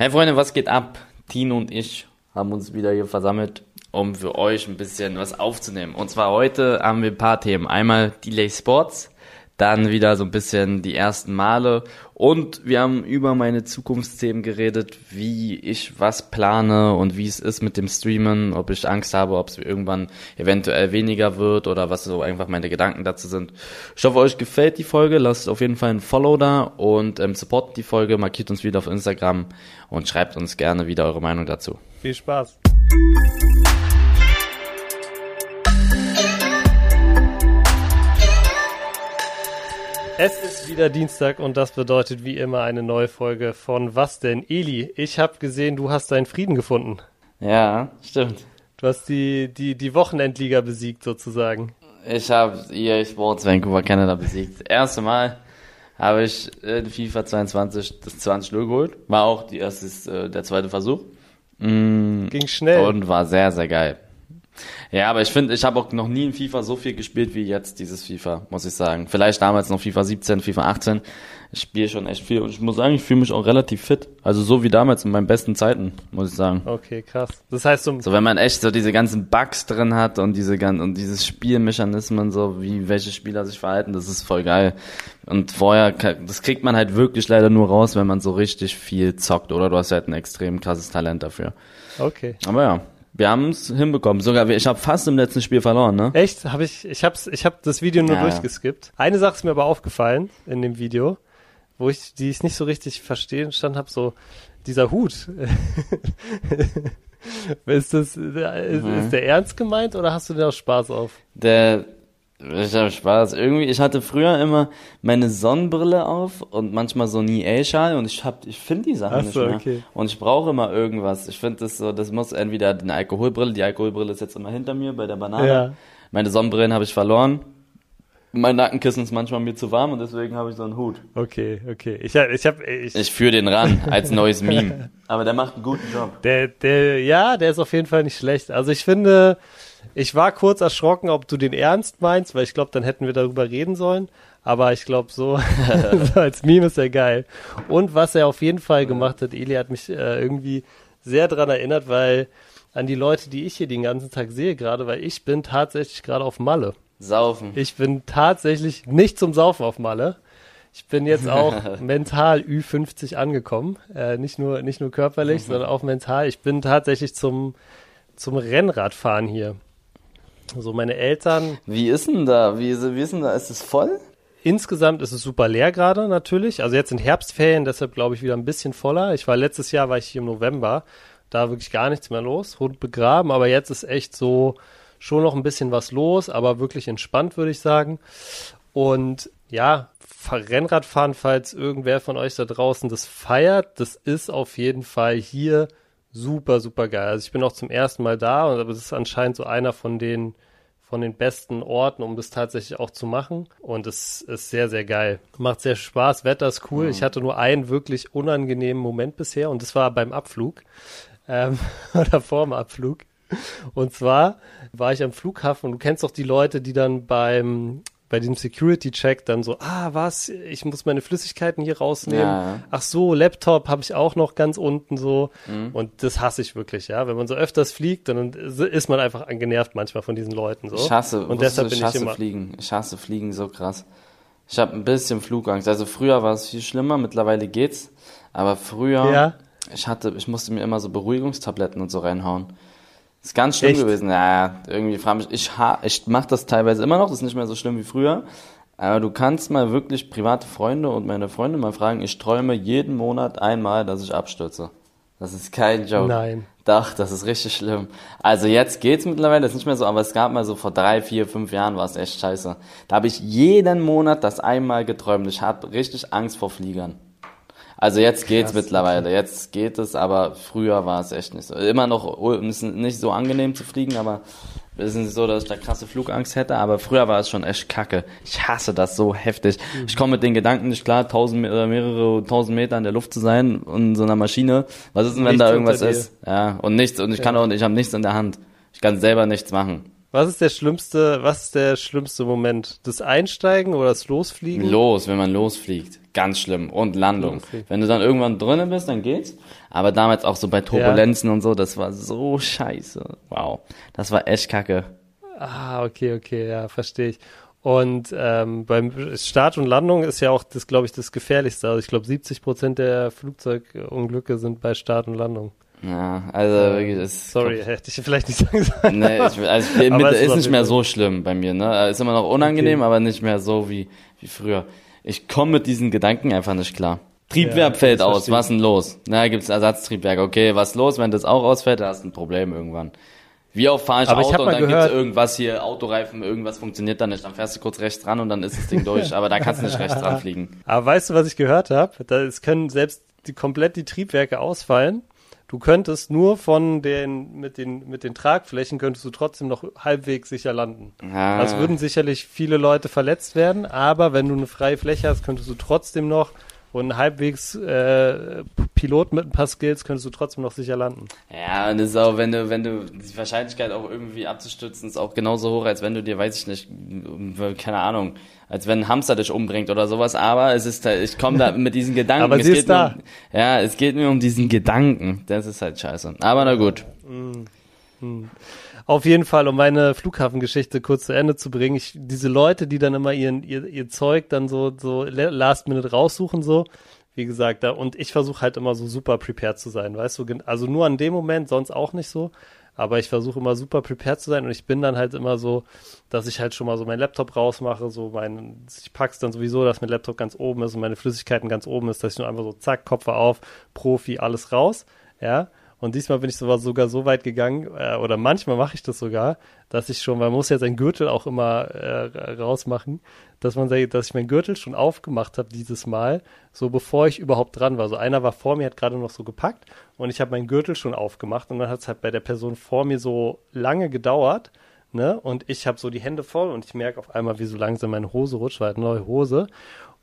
Hey Freunde, was geht ab? Tino und ich haben uns wieder hier versammelt, um für euch ein bisschen was aufzunehmen. Und zwar heute haben wir ein paar Themen. Einmal Delay Sports, dann wieder so ein bisschen die ersten Male und wir haben über meine Zukunftsthemen geredet, wie ich was plane und wie es ist mit dem Streamen, ob ich Angst habe, ob es irgendwann eventuell weniger wird oder was so einfach meine Gedanken dazu sind. Ich hoffe, euch gefällt die Folge, lasst auf jeden Fall ein Follow da und ähm, supportet die Folge, markiert uns wieder auf Instagram und schreibt uns gerne wieder eure Meinung dazu. Viel Spaß. Es ist wieder Dienstag und das bedeutet wie immer eine neue Folge von Was denn? Eli, ich habe gesehen, du hast deinen Frieden gefunden. Ja, stimmt. Du hast die, die, die Wochenendliga besiegt sozusagen. Ich habe EA Sports Vancouver Canada besiegt. Das erste Mal habe ich in FIFA 22 das 20-0 geholt. War auch die erste, äh, der zweite Versuch. Mm, Ging schnell. Und war sehr, sehr geil. Ja, aber ich finde, ich habe auch noch nie in FIFA so viel gespielt wie jetzt dieses FIFA, muss ich sagen. Vielleicht damals noch FIFA 17, FIFA 18. Ich spiele schon echt viel und ich muss sagen, ich fühle mich auch relativ fit. Also so wie damals in meinen besten Zeiten, muss ich sagen. Okay, krass. Das heißt so, so wenn man echt so diese ganzen Bugs drin hat und diese ganzen und dieses Spielmechanismen, so wie welche Spieler sich verhalten, das ist voll geil. Und vorher, das kriegt man halt wirklich leider nur raus, wenn man so richtig viel zockt oder du hast halt ein extrem krasses Talent dafür. Okay. Aber ja, wir haben es hinbekommen. Sogar ich habe fast im letzten Spiel verloren, ne? Echt? Habe ich ich hab's ich habe das Video nur ja. durchgeskippt. Eine Sache ist mir aber aufgefallen in dem Video, wo ich die ich nicht so richtig verstehen stand habe so dieser Hut. ist das ist, mhm. ist der ernst gemeint oder hast du da auch Spaß auf? Der ich habe Spaß. Irgendwie, ich hatte früher immer meine Sonnenbrille auf und manchmal so einen EA-Schal und ich hab, ich finde die Sachen so, nicht mehr. Okay. Und ich brauche immer irgendwas. Ich finde das so, das muss entweder eine Alkoholbrille, die Alkoholbrille ist jetzt immer hinter mir bei der Banane. Ja. Meine Sonnenbrillen habe ich verloren. Mein Nackenkissen ist manchmal mir zu warm und deswegen habe ich so einen Hut. Okay, okay. Ich, ich habe ich, ich führe den ran als neues Meme. Aber der macht einen guten Job. Der, der, ja, der ist auf jeden Fall nicht schlecht. Also ich finde, ich war kurz erschrocken, ob du den ernst meinst, weil ich glaube, dann hätten wir darüber reden sollen. Aber ich glaube, so, so als Meme ist er geil. Und was er auf jeden Fall gemacht hat, Eli hat mich äh, irgendwie sehr dran erinnert, weil an die Leute, die ich hier den ganzen Tag sehe gerade, weil ich bin tatsächlich gerade auf Malle. Saufen. Ich bin tatsächlich nicht zum Saufen auf Malle. Ich bin jetzt auch mental Ü50 angekommen. Äh, nicht nur, nicht nur körperlich, sondern auch mental. Ich bin tatsächlich zum, zum Rennradfahren hier. So meine Eltern. Wie ist denn da? Wie, wie ist denn da? Ist es voll? Insgesamt ist es super leer gerade natürlich. Also jetzt in Herbstferien, deshalb glaube ich wieder ein bisschen voller. Ich war letztes Jahr war ich hier im November, da wirklich gar nichts mehr los, Hund begraben, aber jetzt ist echt so schon noch ein bisschen was los, aber wirklich entspannt würde ich sagen. Und ja, Rennradfahren, falls irgendwer von euch da draußen das feiert, das ist auf jeden Fall hier super, super geil. Also ich bin auch zum ersten Mal da und es ist anscheinend so einer von den von den besten Orten, um das tatsächlich auch zu machen. Und es ist sehr, sehr geil. Macht sehr Spaß, Wetter ist cool. Mhm. Ich hatte nur einen wirklich unangenehmen Moment bisher und das war beim Abflug. Ähm, oder vor dem Abflug. Und zwar war ich am Flughafen und du kennst doch die Leute, die dann beim bei dem Security-Check dann so, ah, was, ich muss meine Flüssigkeiten hier rausnehmen. Ja. Ach so, Laptop habe ich auch noch ganz unten so. Mhm. Und das hasse ich wirklich, ja. Wenn man so öfters fliegt, dann ist man einfach genervt manchmal von diesen Leuten so. Ich hasse, und deshalb du, ich bin hasse ich immer Fliegen. Ich hasse Fliegen so krass. Ich habe ein bisschen Flugangst. Also früher war es viel schlimmer, mittlerweile geht's. Aber früher, ja. ich hatte, ich musste mir immer so Beruhigungstabletten und so reinhauen. Ist ganz schlimm Echt? gewesen. Ja, irgendwie frage mich, ich, ich mache das teilweise immer noch, das ist nicht mehr so schlimm wie früher. Aber du kannst mal wirklich private Freunde und meine Freunde mal fragen, ich träume jeden Monat einmal, dass ich abstürze. Das ist kein Joke. Nein. Doch, das ist richtig schlimm. Also jetzt geht's mittlerweile, das ist nicht mehr so, aber es gab mal so vor drei, vier, fünf Jahren war es echt scheiße. Da habe ich jeden Monat das einmal geträumt. Ich habe richtig Angst vor Fliegern. Also jetzt geht's Krass, mittlerweile, okay. jetzt geht es, aber früher war es echt nicht so. Immer noch ist nicht so angenehm zu fliegen, aber es ist nicht so, dass ich da krasse Flugangst hätte, aber früher war es schon echt kacke. Ich hasse das so heftig. Mhm. Ich komme mit den Gedanken nicht klar, tausend oder mehrere tausend Meter in der Luft zu sein in so einer Maschine. Was ist denn, wenn nichts da irgendwas ist? Ja, und nichts, und ich ja. kann auch, ich habe nichts in der Hand. Ich kann selber nichts machen. Was ist der schlimmste, was ist der schlimmste Moment? Das Einsteigen oder das Losfliegen? Los, wenn man losfliegt. Ganz schlimm. Und Landung. Losfliegen. Wenn du dann irgendwann drinnen bist, dann geht's. Aber damals auch so bei Turbulenzen und so, das war so scheiße. Wow. Das war echt kacke. Ah, okay, okay, ja, verstehe ich. Und ähm, beim Start und Landung ist ja auch das, glaube ich, das Gefährlichste. Also ich glaube, 70 Prozent der Flugzeugunglücke sind bei Start und Landung. Ja, also wirklich, das Sorry, hätte ich vielleicht nicht sagen sollen. Nee, ich, also ich, mit, es ist ist nicht mehr so schlimm bei mir, ne? Ist immer noch unangenehm, Okay. aber nicht mehr so wie, wie früher. Ich komme mit diesen Gedanken einfach nicht klar. Triebwerk Ja, fällt aus, was denn los? Na, gibt's Ersatztriebwerk. Okay, was los? Wenn das auch ausfällt, dann hast du ein Problem irgendwann. Wie oft fahre ich Aber ich Auto hab und dann gibt's irgendwas hier, Autoreifen, irgendwas funktioniert dann nicht. Dann fährst du kurz rechts dran und dann ist das Ding durch. Aber da kannst du nicht rechts dran fliegen. Aber weißt du, was ich gehört habe? Es können selbst die, komplett die Triebwerke ausfallen. Du könntest nur von den mit den mit den Tragflächen könntest du trotzdem noch halbwegs sicher landen. Ja, Es würden sicherlich viele Leute verletzt werden, aber wenn du eine freie Fläche hast, könntest du trotzdem noch und ein halbwegs äh, Pilot mit ein paar Skills könntest du trotzdem noch sicher landen. Ja, und das ist auch, wenn du, wenn du, die Wahrscheinlichkeit auch irgendwie abzustürzen ist auch genauso hoch, als wenn du dir, weiß ich nicht, keine Ahnung, als wenn ein Hamster dich umbringt oder sowas, aber es ist, halt- ich komme da mit diesen Gedanken. Aber es sie ist da. Um, ja, es geht mir um diesen Gedanken. Das ist halt scheiße. Aber na gut. Auf jeden Fall, um meine Flughafengeschichte kurz zu Ende zu bringen, ich, diese Leute, die dann immer ihren, ihr, ihr Zeug dann so, so la- last minute raussuchen, so, wie gesagt, da, und ich versuche halt immer so super prepared zu sein, weißt du, also nur an dem Moment, sonst auch nicht so, aber ich versuche immer super prepared zu sein und ich bin dann halt immer so, dass ich halt schon mal so meinen Laptop rausmache, so mein, ich pack's dann sowieso, dass mein Laptop ganz oben ist und meine Flüssigkeiten ganz oben ist, dass ich nur einfach so zack, Kopf auf, Profi, alles raus, ja, und diesmal bin ich sogar, so weit gegangen, äh, oder manchmal mache ich das sogar, dass ich schon, man muss ja seinen Gürtel auch immer äh, rausmachen, dass man dass ich meinen Gürtel schon aufgemacht habe dieses Mal, so bevor ich überhaupt dran war. So einer war vor mir, hat gerade noch so gepackt und ich habe meinen Gürtel schon aufgemacht und dann hat es halt bei der Person vor mir so lange gedauert, ne? Und ich habe so die Hände voll und ich merke auf einmal, wie so langsam meine Hose rutscht, weil halt neue Hose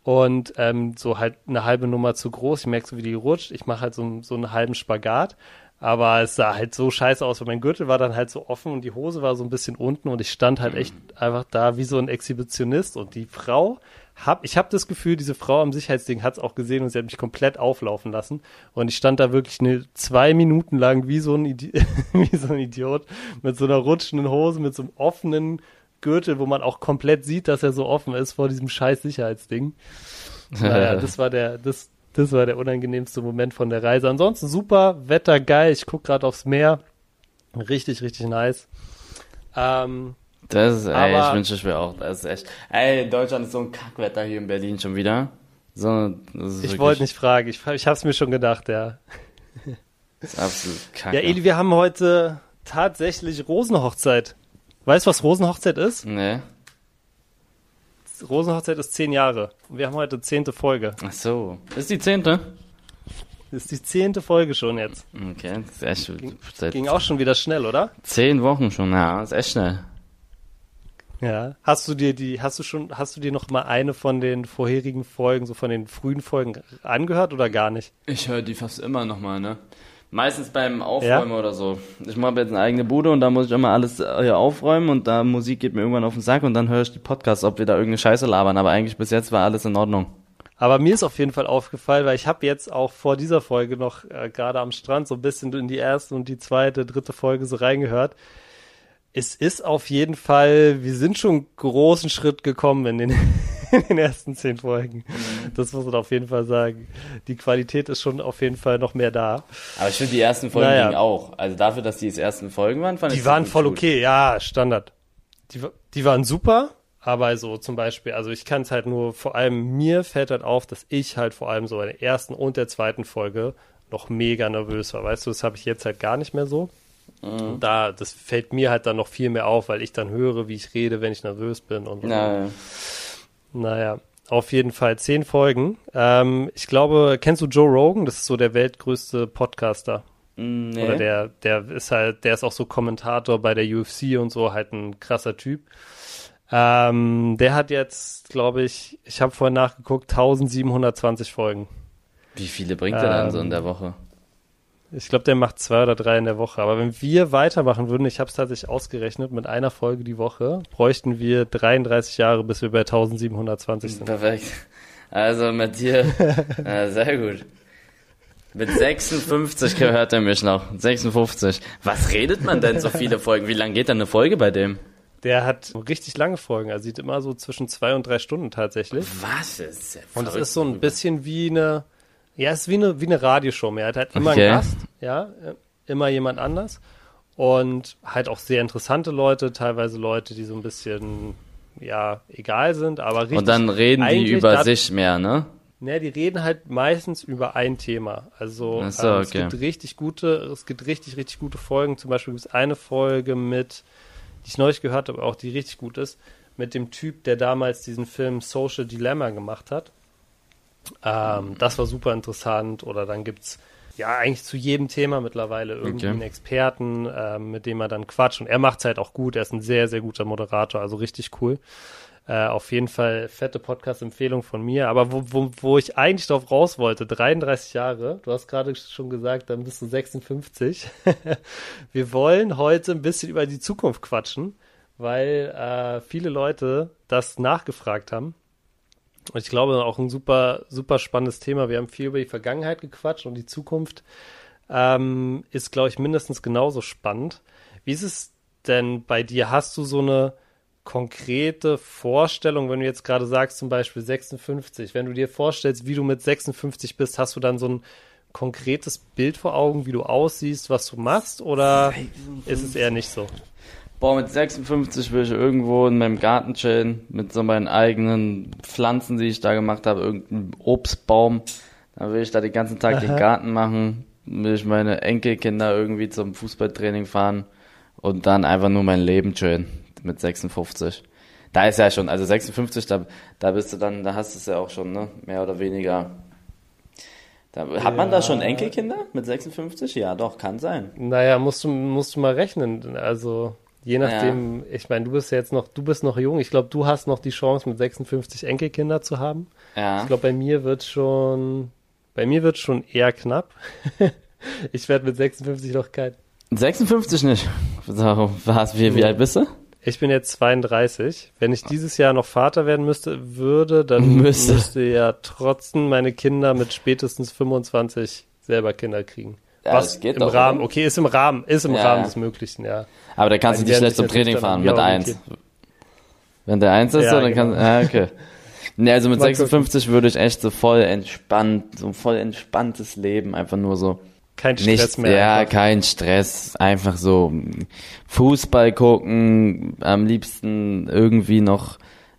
und ähm, so halt eine halbe Nummer zu groß. Ich merke so, wie die rutscht. Ich mache halt so, so einen halben Spagat. Aber es sah halt so scheiße aus, weil mein Gürtel war dann halt so offen und die Hose war so ein bisschen unten und ich stand halt echt einfach da wie so ein Exhibitionist und die Frau hab, ich habe das Gefühl, diese Frau am Sicherheitsding hat es auch gesehen und sie hat mich komplett auflaufen lassen und ich stand da wirklich eine, zwei Minuten lang wie so, ein Idi wie so ein Idiot mit so einer rutschenden Hose, mit so einem offenen Gürtel, wo man auch komplett sieht, dass er so offen ist vor diesem scheiß Sicherheitsding. Naja, das war der, das, das war der unangenehmste Moment von der Reise. Ansonsten super, Wetter geil, ich guck gerade aufs Meer. Richtig, richtig nice. Ähm, Das ist, ey, Aber- ich wünsche ich mir auch. Das ist echt. Ey, Deutschland ist so ein Kackwetter hier in Berlin schon wieder. So, das ist ich wollte nicht fragen, ich, ich hab's mir schon gedacht, ja. Das ist absolut kacke. Ja, Eli, wir haben heute tatsächlich Rosenhochzeit. Weißt du, was Rosenhochzeit ist? Nee. Rosenhochzeit ist zehn Jahre. Und wir haben heute zehnte Folge. Ach so. Ist die zehnte? Das ist die zehnte Folge schon jetzt. Okay, das ist echt seit Ging auch schon wieder schnell, oder? zehn Wochen schon. Ja, ist echt schnell. Ja. Hast du dir die, hast du schon, hast du dir noch mal eine von den vorherigen Folgen, so von den frühen Folgen angehört oder gar nicht? Ich höre die fast immer nochmal, ne? Meistens beim Aufräumen oder so. Ich mache jetzt eine eigene Bude und da muss ich immer alles äh, hier aufräumen und da Musik geht mir irgendwann auf den Sack und dann höre ich die Podcasts, ob wir da irgendeine Scheiße labern. Aber eigentlich bis jetzt war alles in Ordnung. Aber mir ist auf jeden Fall aufgefallen, weil ich habe jetzt auch vor dieser Folge noch äh, gerade am Strand so ein bisschen in die erste und die zweite, dritte Folge so reingehört. Es ist auf jeden Fall, wir sind schon einen großen Schritt gekommen in den, in den ersten zehn Folgen. Das muss man auf jeden Fall sagen. Die Qualität ist schon auf jeden Fall noch mehr da. Aber ich finde die ersten Folgen Naja. gingen auch. Also dafür, dass die jetzt ersten Folgen waren, fand ich Die waren voll okay, ja, Standard. Die, die waren super, aber so zum Beispiel, also ich kann es halt nur, vor allem mir fällt halt auf, dass ich halt vor allem so in der ersten und der zweiten Folge noch mega nervös war. Weißt du, das habe ich jetzt halt gar nicht mehr so. Und da, das fällt mir halt dann noch viel mehr auf, weil ich dann höre, wie ich rede, wenn ich nervös bin und so. Ja, ja. Naja, auf jeden Fall zehn Folgen. Ähm, ich glaube, kennst du Joe Rogan? Das ist so der weltgrößte Podcaster. Mm, nee. Oder der, der ist halt, der ist auch so Kommentator bei der UFC und so, halt ein krasser Typ. Ähm, der hat jetzt, glaube ich, ich habe vorhin nachgeguckt, 1720 Folgen. Wie viele bringt er dann so in Ähm, der Woche? Ich glaube, der macht zwei oder drei in der Woche. Aber wenn wir weitermachen würden, ich habe es tatsächlich ausgerechnet, mit einer Folge die Woche, bräuchten wir 33 Jahre, bis wir bei 1720 sind. Perfekt. Also mit dir, ja, sehr gut. Mit 56 gehört er mich noch. 56. Was redet man denn so viele Folgen? Wie lange geht denn eine Folge bei dem? Der hat richtig lange Folgen. Er sieht immer so zwischen zwei und drei Stunden tatsächlich. Was ist? Ja und es ist so ein bisschen wie eine, ja, es ist wie eine, wie eine Radioshow mehr. Er hat halt immer Okay. einen Gast, ja, immer jemand anders. Und halt auch sehr interessante Leute, teilweise Leute, die so ein bisschen, ja, egal sind, aber richtig. Und dann reden die über da- sich mehr, ne? Ne, die reden halt meistens über ein Thema. Also so, ähm, es okay. gibt richtig gute, es gibt richtig, richtig gute Folgen. Zum Beispiel gibt es eine Folge mit, die ich neulich gehört habe, auch die richtig gut ist, mit dem Typ, der damals diesen Film Social Dilemma gemacht hat. Ähm, das war super interessant. Oder dann gibt's ja eigentlich zu jedem Thema mittlerweile irgendwie Okay. einen Experten, ähm, mit dem er dann quatscht. Und er macht's halt auch gut. Er ist ein sehr, sehr guter Moderator, also richtig cool. Äh, auf jeden Fall fette Podcast-Empfehlung von mir. Aber wo, wo, wo ich eigentlich drauf raus wollte, 33 Jahre, du hast gerade schon gesagt, dann bist du 56. Wir wollen heute ein bisschen über die Zukunft quatschen, weil äh, viele Leute das nachgefragt haben. Und ich glaube, auch ein super, super spannendes Thema. Wir haben viel über die Vergangenheit gequatscht und die Zukunft ähm, ist, glaube ich, mindestens genauso spannend. Wie ist es denn bei dir? Hast du so eine konkrete Vorstellung, wenn du jetzt gerade sagst, zum Beispiel 56, wenn du dir vorstellst, wie du mit 56 bist, hast du dann so ein konkretes Bild vor Augen, wie du aussiehst, was du machst, oder ist es eher nicht so? Boah, mit 56 will ich irgendwo in meinem Garten chillen, mit so meinen eigenen Pflanzen, die ich da gemacht habe, irgendein Obstbaum. Dann will ich da den ganzen Tag den Aha. Garten machen, will ich meine Enkelkinder irgendwie zum Fußballtraining fahren und dann einfach nur mein Leben chillen mit 56. Da ist ja schon, also 56, da, da bist du dann, da hast du es ja auch schon, ne? Mehr oder weniger. Da, hat man da Ja. schon Enkelkinder mit 56? Ja, doch, kann sein. Naja, musst du, musst du mal rechnen. Also, je nachdem, ich meine, du bist ja jetzt noch, du bist noch jung. Ich glaube, du hast noch die Chance, mit 56 Enkelkinder zu haben. Ja. Ich glaube, bei mir wird schon, bei mir wird schon eher knapp. ich werde mit 56 noch kein. 56 nicht. So, was, wie, wie alt bist du? Ich bin jetzt 32. Wenn ich dieses Jahr noch Vater werden müsste, würde, dann Müsste. müsste ja trotzdem meine Kinder mit spätestens 25 selber Kinder kriegen. Ja, Was das geht im doch, Rahmen, oder? okay, ist im Rahmen, ist im Ja, Rahmen ja. des Möglichen, ja. Aber da kannst du werden schlecht zum Training fahren mit eins. orientieren. Wenn der eins ist, Ja, so, dann genau. kannst ah, okay. Nee, also mit Mal 56 würde ich echt so voll entspannt, so ein voll entspanntes Leben, einfach nur so. Kein Stress Nichts, mehr. ja, einfach. kein Stress, einfach so Fußball gucken, am liebsten irgendwie noch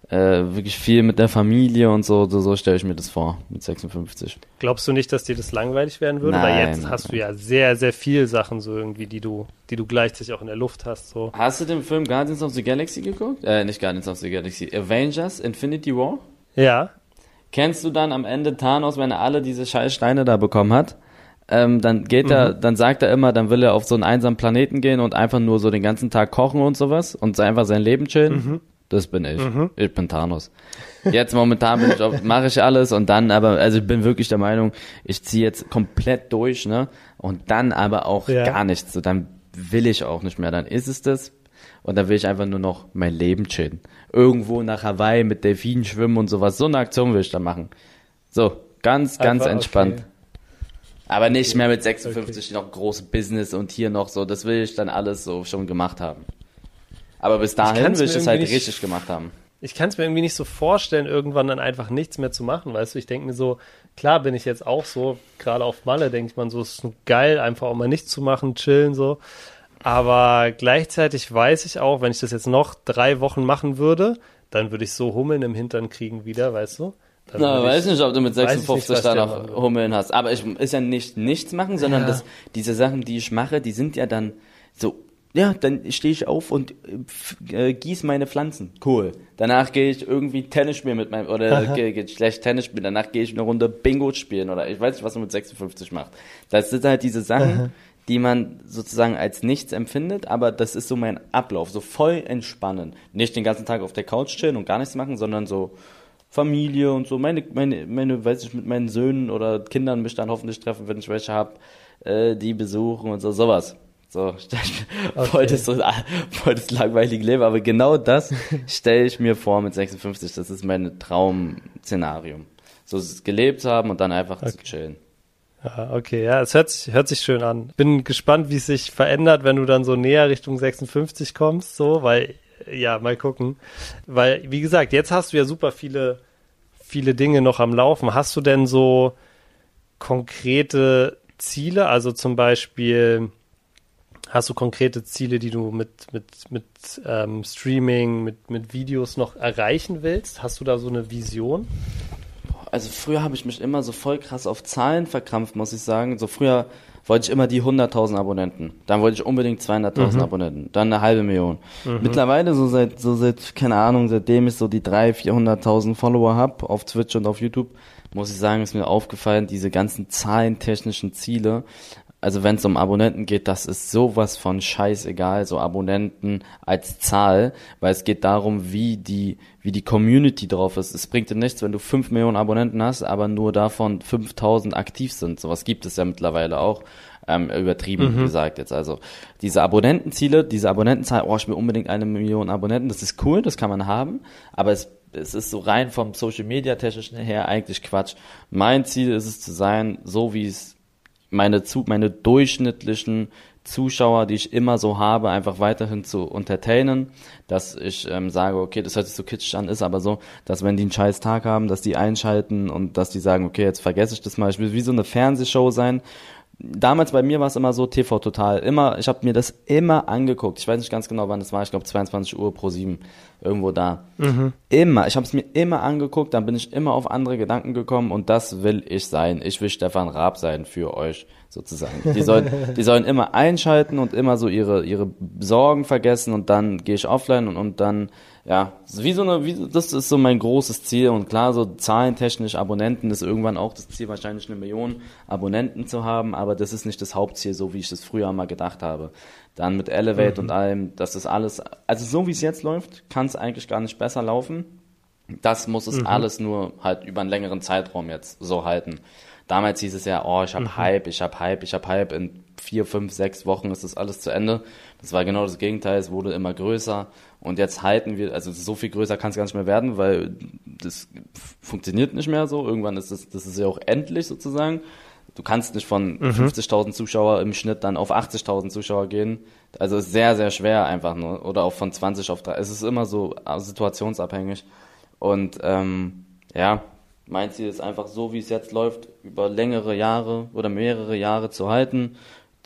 äh, wirklich viel mit der Familie und so, so, so stelle ich mir das vor, mit 56. Glaubst du nicht, dass dir das langweilig werden würde? Nein, Weil jetzt nein, hast du ja sehr, sehr viel Sachen so irgendwie, die du, die du gleichzeitig auch in der Luft hast. So. Hast du den Film Guardians of the Galaxy geguckt? Äh, nicht Guardians of the Galaxy, Avengers, Infinity War? Ja, Kennst du dann am Ende Thanos, wenn er alle diese scheiß Steine da bekommen hat? Ähm, dann geht er, dann sagt er immer, dann will er auf so einen einsamen Planeten gehen und einfach nur so den ganzen Tag kochen und sowas und einfach sein Leben chillen. Das bin ich. Ich bin Thanos. Jetzt momentan bin ich auf, mache ich alles und dann aber, also ich bin wirklich der Meinung, ich ziehe jetzt komplett durch, ne? Und dann aber auch Ja. gar nichts. So, dann will ich auch nicht mehr. Dann ist es das. Und dann will ich einfach nur noch mein Leben chillen. Irgendwo nach Hawaii mit Delfinen schwimmen und sowas. So eine Aktion will ich da machen. So, ganz, ganz Einfach, entspannt. okay. Aber nicht mehr mit 56 noch große Business und hier noch so. Das will ich dann alles so schon gemacht haben. Aber bis dahin will ich es halt nicht- richtig gemacht haben. ich kann es mir irgendwie nicht so vorstellen, irgendwann dann einfach nichts mehr zu machen, weißt du? Ich denke mir so, klar bin ich jetzt auch so, gerade auf Malle denkt man so, es ist geil, einfach auch mal nichts zu machen, chillen so. Aber gleichzeitig weiß ich auch, wenn ich das jetzt noch drei Wochen machen würde, dann würde ich so Hummeln im Hintern kriegen wieder, weißt du? Dann Na, würde weiß ich- nicht, ob du mit weiß ich 56 nicht, was da noch. Hummeln hast. Aber ich ist ja nicht nichts machen, sondern Ja. das, diese Sachen, die ich mache, die sind ja dann so, ja, dann stehe ich auf und äh, äh, gieß meine Pflanzen. Cool. Danach gehe ich irgendwie Tennis spielen mit meinem, oder gehe geh schlecht Tennis spielen. Danach gehe ich eine Runde Bingo spielen oder ich weiß nicht, was man mit 56 macht. Das sind halt diese Sachen, die man sozusagen als nichts empfindet, aber das ist so mein Ablauf, so voll entspannen. Nicht den ganzen Tag auf der Couch chillen und gar nichts machen, sondern so Familie und so, meine, meine, meine, weiß ich, mit meinen Söhnen oder Kindern mich dann hoffentlich treffen, wenn ich welche hab. äh, die besuchen und so, sowas. So, okay. voll, das so, voll das langweilige Leben, aber genau das stelle ich mir vor mit 56. Das ist mein Traum-Szenario. So gelebt haben und dann einfach okay. zu chillen. Ja, okay, ja, es hört sich, hört sich schön an. Bin gespannt, wie es sich verändert, wenn du dann so näher Richtung 56 kommst, so, weil, ja, mal gucken. Weil, wie gesagt, jetzt hast du ja super viele, viele Dinge noch am Laufen. Hast du denn so konkrete Ziele? Also zum Beispiel, hast du konkrete Ziele, die du mit, mit, mit ähm, Streaming, mit, mit Videos noch erreichen willst? Hast du da so eine Vision? also früher habe ich mich immer so voll krass auf Zahlen verkrampft, muss ich sagen. So früher wollte ich immer die 100.000 Abonnenten. Dann wollte ich unbedingt 200.000 mhm. Abonnenten. Dann eine halbe Million. Mhm. Mittlerweile so seit, so seit, keine Ahnung, seitdem ich so die 300.000, 400.000 Follower habe auf Twitch und auf YouTube, muss ich sagen, ist mir aufgefallen, diese ganzen zahlentechnischen Ziele also wenn es um Abonnenten geht, das ist sowas von scheißegal, so Abonnenten als Zahl, weil es geht darum, wie die, wie die Community drauf ist. Es bringt dir nichts, wenn du 5 Millionen Abonnenten hast, aber nur davon 5000 aktiv sind. Sowas gibt es ja mittlerweile auch. Ähm, übertrieben mhm. gesagt jetzt. Also diese Abonnentenziele, diese Abonnentenzahl, oh, ich will unbedingt eine Million Abonnenten, das ist cool, das kann man haben, aber es es ist so rein vom Social Media technischen her eigentlich Quatsch. Mein Ziel ist es zu sein, so wie es meine, zu, meine durchschnittlichen Zuschauer, die ich immer so habe, einfach weiterhin zu entertainen, dass ich ähm, sage, okay, das hört sich so kitschig an, ist aber so, dass wenn die einen scheiß Tag haben, dass die einschalten und dass die sagen, okay, jetzt vergesse ich das mal, ich will wie so eine Fernsehshow sein, damals bei mir war es immer so TV total. Immer, ich habe mir das immer angeguckt. Ich weiß nicht ganz genau, wann es war. Ich glaube 22 Uhr pro 7 irgendwo da. Mhm. Immer. Ich habe es mir immer angeguckt. Dann bin ich immer auf andere Gedanken gekommen und das will ich sein. Ich will Stefan Raab sein für euch sozusagen. Die sollen, die sollen immer einschalten und immer so ihre ihre Sorgen vergessen und dann gehe ich offline und, und dann ja, wie so eine, wie, das ist so mein großes Ziel und klar, so zahlentechnisch Abonnenten ist irgendwann auch das Ziel, wahrscheinlich eine Million Abonnenten zu haben, aber das ist nicht das Hauptziel, so wie ich das früher mal gedacht habe. Dann mit Elevate mhm. und allem, das ist alles, also so wie es jetzt läuft, kann es eigentlich gar nicht besser laufen. Das muss es mhm. alles nur halt über einen längeren Zeitraum jetzt so halten. Damals hieß es ja, oh, ich habe mhm. Hype, ich habe Hype, ich habe Hype. In vier, fünf, sechs Wochen ist das alles zu Ende. Das war genau das Gegenteil. Es wurde immer größer. Und jetzt halten wir, also so viel größer kann es gar nicht mehr werden, weil das funktioniert nicht mehr so. Irgendwann ist das, das ist ja auch endlich sozusagen. Du kannst nicht von mhm. 50.000 Zuschauer im Schnitt dann auf 80.000 Zuschauer gehen. Also ist sehr, sehr schwer einfach nur. Oder auch von 20 auf 3. Es ist immer so situationsabhängig. Und ähm, ja, mein Ziel ist einfach so, wie es jetzt läuft, über längere Jahre oder mehrere Jahre zu halten,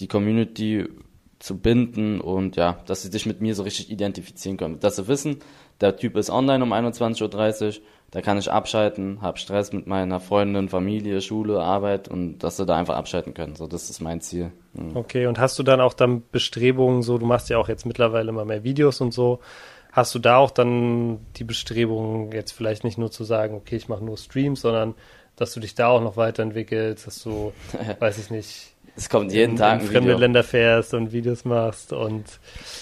die Community zu binden und ja, dass sie sich mit mir so richtig identifizieren können. Dass sie wissen, der Typ ist online um 21.30 Uhr, da kann ich abschalten, habe Stress mit meiner Freundin, Familie, Schule, Arbeit und dass sie da einfach abschalten können. So, das ist mein Ziel. Mhm. Okay, und hast du dann auch dann Bestrebungen, so, du machst ja auch jetzt mittlerweile immer mehr Videos und so, Hast du da auch dann die Bestrebungen, jetzt vielleicht nicht nur zu sagen, okay, ich mache nur Streams, sondern dass du dich da auch noch weiterentwickelst, dass du, weiß ich nicht, es kommt jeden in, Tag in fremde Video. Länder fährst und Videos machst und,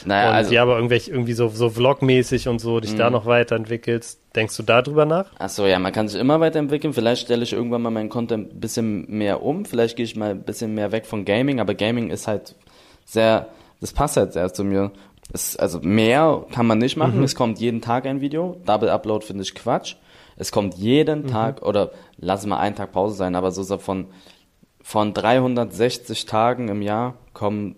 naja, und also, ja, aber irgendwelche, irgendwie so, so Vlog-mäßig und so dich da mhm. noch weiterentwickelst. Denkst du darüber nach? Ach so, ja, man kann sich immer weiterentwickeln. Vielleicht stelle ich irgendwann mal meinen Content ein bisschen mehr um. Vielleicht gehe ich mal ein bisschen mehr weg von Gaming, aber Gaming ist halt sehr, das passt halt sehr zu mir. Es, also mehr kann man nicht machen. Mhm. Es kommt jeden Tag ein Video. Double Upload finde ich Quatsch. Es kommt jeden mhm. Tag, oder lass mal einen Tag Pause sein, aber so von, von 360 Tagen im Jahr kommen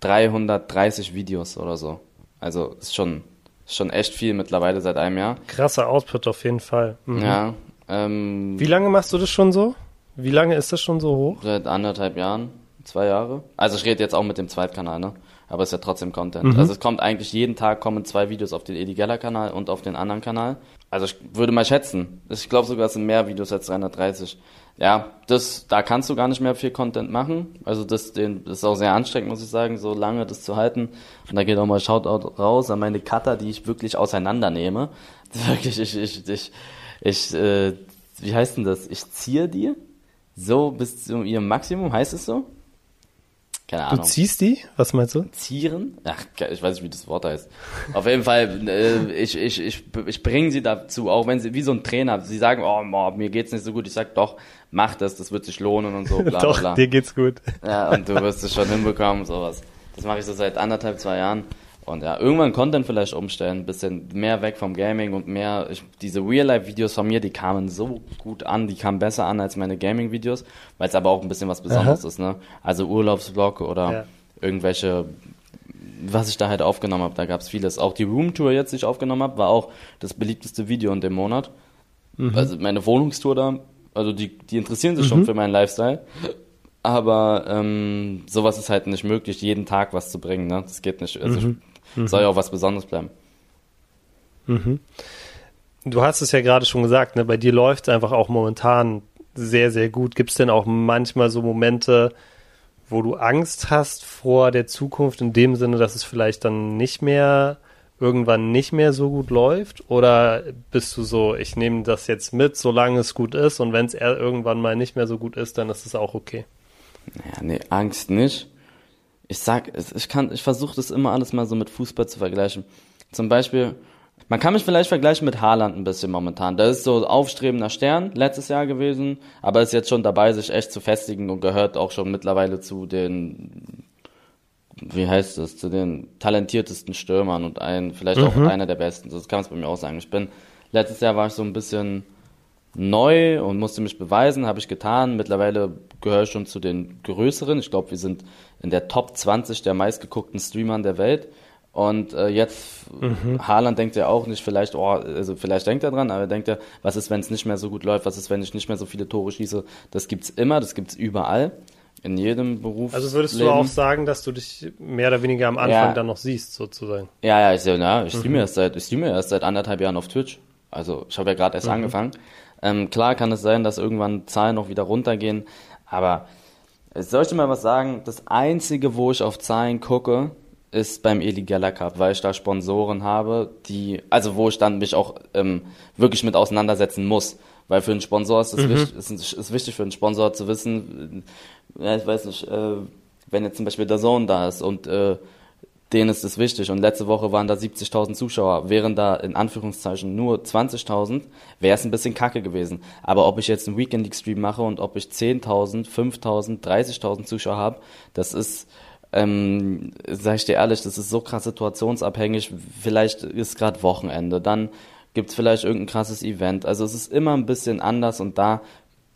330 Videos oder so. Also ist schon, ist schon echt viel mittlerweile seit einem Jahr. Krasser Output auf jeden Fall. Mhm. Ja. Ähm, Wie lange machst du das schon so? Wie lange ist das schon so hoch? Seit anderthalb Jahren, zwei Jahre. Also ich rede jetzt auch mit dem Zweitkanal, ne? Aber es ist ja trotzdem Content. Mhm. Also es kommt eigentlich jeden Tag kommen zwei Videos auf den Edi Geller Kanal und auf den anderen Kanal. Also ich würde mal schätzen, ich glaube sogar, es sind mehr Videos als 330. Ja, das, da kannst du gar nicht mehr viel Content machen. Also das, den, das ist auch sehr anstrengend, muss ich sagen, so lange das zu halten. Und da geht auch mal Shoutout raus an meine Cutter, die ich wirklich auseinandernehme. Wirklich, ich, ich, ich, ich äh, wie heißt denn das? Ich ziehe die so bis zu ihrem Maximum, heißt es so? Keine Du Ahnung. ziehst die? Was meinst du? Zieren? Ach, ich weiß nicht, wie das Wort heißt. Auf jeden Fall, äh, ich, ich, ich, ich bringe sie dazu, auch wenn sie, wie so ein Trainer, sie sagen, oh, oh mir geht's nicht so gut. Ich sag, doch, mach das, das wird sich lohnen und so, bla, Doch, bla, bla. dir geht's gut. Ja, und du wirst es schon hinbekommen, sowas. Das mache ich so seit anderthalb, zwei Jahren. Und ja, irgendwann Content vielleicht umstellen, ein bisschen mehr weg vom Gaming und mehr, ich, diese Real-Life-Videos von mir, die kamen so gut an, die kamen besser an als meine Gaming-Videos, weil es aber auch ein bisschen was Besonderes Aha. ist, ne? Also Urlaubsvlog oder Ja. irgendwelche, was ich da halt aufgenommen habe, da gab's vieles. Auch die Roomtour jetzt, die ich aufgenommen habe, war auch das beliebteste Video in dem Monat. Also meine Wohnungstour da, also die, die interessieren sich schon für meinen Lifestyle. Aber ähm, sowas ist halt nicht möglich, jeden Tag was zu bringen. Ne? Das geht nicht. Also ich, soll ja auch was Besonderes bleiben. Du hast es ja gerade schon gesagt, ne? bei dir läuft es einfach auch momentan sehr, sehr gut. Gibt es denn auch manchmal so Momente, wo du Angst hast vor der Zukunft in dem Sinne, dass es vielleicht dann nicht mehr irgendwann nicht mehr so gut läuft? Oder bist du so, ich nehme das jetzt mit, solange es gut ist und wenn es irgendwann mal nicht mehr so gut ist, dann ist es auch okay. Ja, nee, Angst nicht. Ich sag, es- ich kann, ich versuche das immer alles mal so mit Fußball zu vergleichen. Zum Beispiel, man kann mich vielleicht vergleichen mit Haaland ein bisschen momentan. Der ist so aufstrebender Stern letztes Jahr gewesen, aber ist jetzt schon dabei, sich echt zu festigen und gehört auch schon mittlerweile zu den, wie heißt es, zu den talentiertesten Stürmern und ein, vielleicht auch einer der besten. Das kann man bei mir auch sagen. Ich bin, letztes Jahr war ich so ein bisschen neu und musste mich beweisen, habe ich getan. Mittlerweile gehöre ich schon zu den größeren. Ich glaube, wir sind in der Top 20 der meistgeguckten Streamern der Welt. Und äh, jetzt, Haaland denkt ja auch nicht, vielleicht, oh, also vielleicht denkt er dran, aber er denkt ja, was ist, wenn es nicht mehr so gut läuft, was ist, wenn ich nicht mehr so viele Tore schieße. Das gibt's immer, das gibt's überall, in jedem Beruf. Also würdest du auch sagen, dass du dich mehr oder weniger am Anfang Ja. dann noch siehst, sozusagen? Ja, ja, ich, ja, ich streame erst seit, ich streame erst seit anderthalb Jahren auf Twitch. Also ich habe ja gerade erst angefangen. Ähm, klar kann es sein, dass irgendwann Zahlen noch wieder runtergehen, aber soll ich dir mal was sagen? Das einzige, wo ich auf Zahlen gucke, ist beim Eli Geller Cup, weil ich da Sponsoren habe, die, also wo ich dann mich auch ähm, wirklich mit auseinandersetzen muss. Weil für einen Sponsor ist es wichtig, ist, ist wichtig für einen Sponsor zu wissen, äh, ja, ich weiß nicht, äh, wenn jetzt zum Beispiel der Zone da ist und äh, denen ist es wichtig. Und letzte Woche waren da 70.000 Zuschauer. Wären da in Anführungszeichen nur 20.000, wäre es ein bisschen kacke gewesen. Aber ob ich jetzt einen Weekend League Stream mache und ob ich 10.000, 5.000, 30.000 Zuschauer habe, das ist, ähm, sag ich dir ehrlich, das ist so krass situationsabhängig. Vielleicht ist gerade Wochenende, dann gibt's vielleicht irgendein krasses Event. Also es ist immer ein bisschen anders und da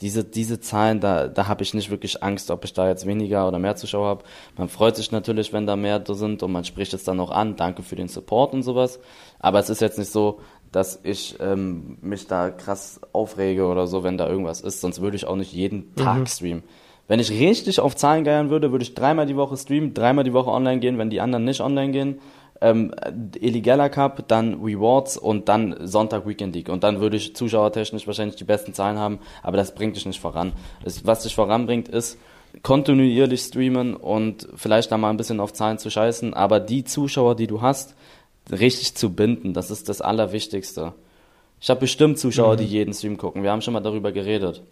diese, diese Zahlen, da, da habe ich nicht wirklich Angst, ob ich da jetzt weniger oder mehr Zuschauer habe. Man freut sich natürlich, wenn da mehr da sind und man spricht es dann auch an. Danke für den Support und sowas. Aber es ist jetzt nicht so, dass ich ähm, mich da krass aufrege oder so, wenn da irgendwas ist. Sonst würde ich auch nicht jeden Tag streamen. Wenn ich richtig auf Zahlen geiern würde, würde ich dreimal die Woche streamen, dreimal die Woche online gehen, wenn die anderen nicht online gehen. Ähm, Eli Geller Cup, dann Rewards und dann Sonntag Weekend League. Und dann würde ich zuschauertechnisch wahrscheinlich die besten Zahlen haben, aber das bringt dich nicht voran. Es, was dich voranbringt, ist kontinuierlich streamen und vielleicht da mal ein bisschen auf Zahlen zu scheißen, aber die Zuschauer, die du hast, richtig zu binden, das ist das Allerwichtigste. Ich habe bestimmt Zuschauer, die jeden Stream gucken. Wir haben schon mal darüber geredet.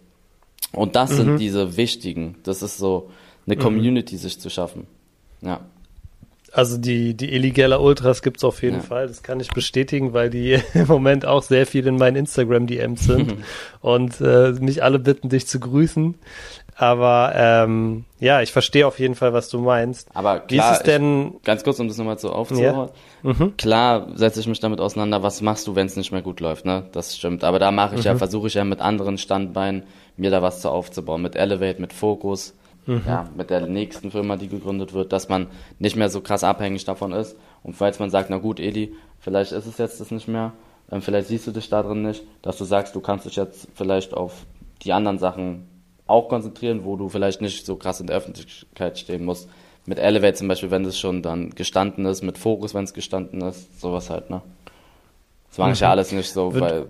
Und das sind diese wichtigen. Das ist so eine Community sich zu schaffen. Ja. Also die, die Illegale Ultras gibt's auf jeden Ja. Fall. Das kann ich bestätigen, weil die im Moment auch sehr viel in meinen Instagram-DMs sind und äh, mich alle bitten, dich zu grüßen. Aber ähm, ja, ich verstehe auf jeden Fall, was du meinst. Aber Wie klar, ist es denn? ich, ganz kurz, um das nochmal so aufzuholen. Klar setze ich mich damit auseinander, was machst du, wenn es nicht mehr gut läuft, ne? Das stimmt. Aber da mache ich ja, versuche ich ja mit anderen Standbeinen, mir da was zu aufzubauen. Mit Elevate, mit Focus, ja, mit der nächsten Firma, die gegründet wird, dass man nicht mehr so krass abhängig davon ist. Und falls man sagt, na gut, Eli, vielleicht ist es jetzt das nicht mehr, ähm, vielleicht siehst du dich da drin nicht, dass du sagst, du kannst dich jetzt vielleicht auf die anderen Sachen auch konzentrieren, wo du vielleicht nicht so krass in der Öffentlichkeit stehen musst. Mit Elevate zum Beispiel, wenn das schon dann gestanden ist, mit Fokus, wenn es gestanden ist, sowas halt, ne? Das mache ich ja alles nicht so, Wird- weil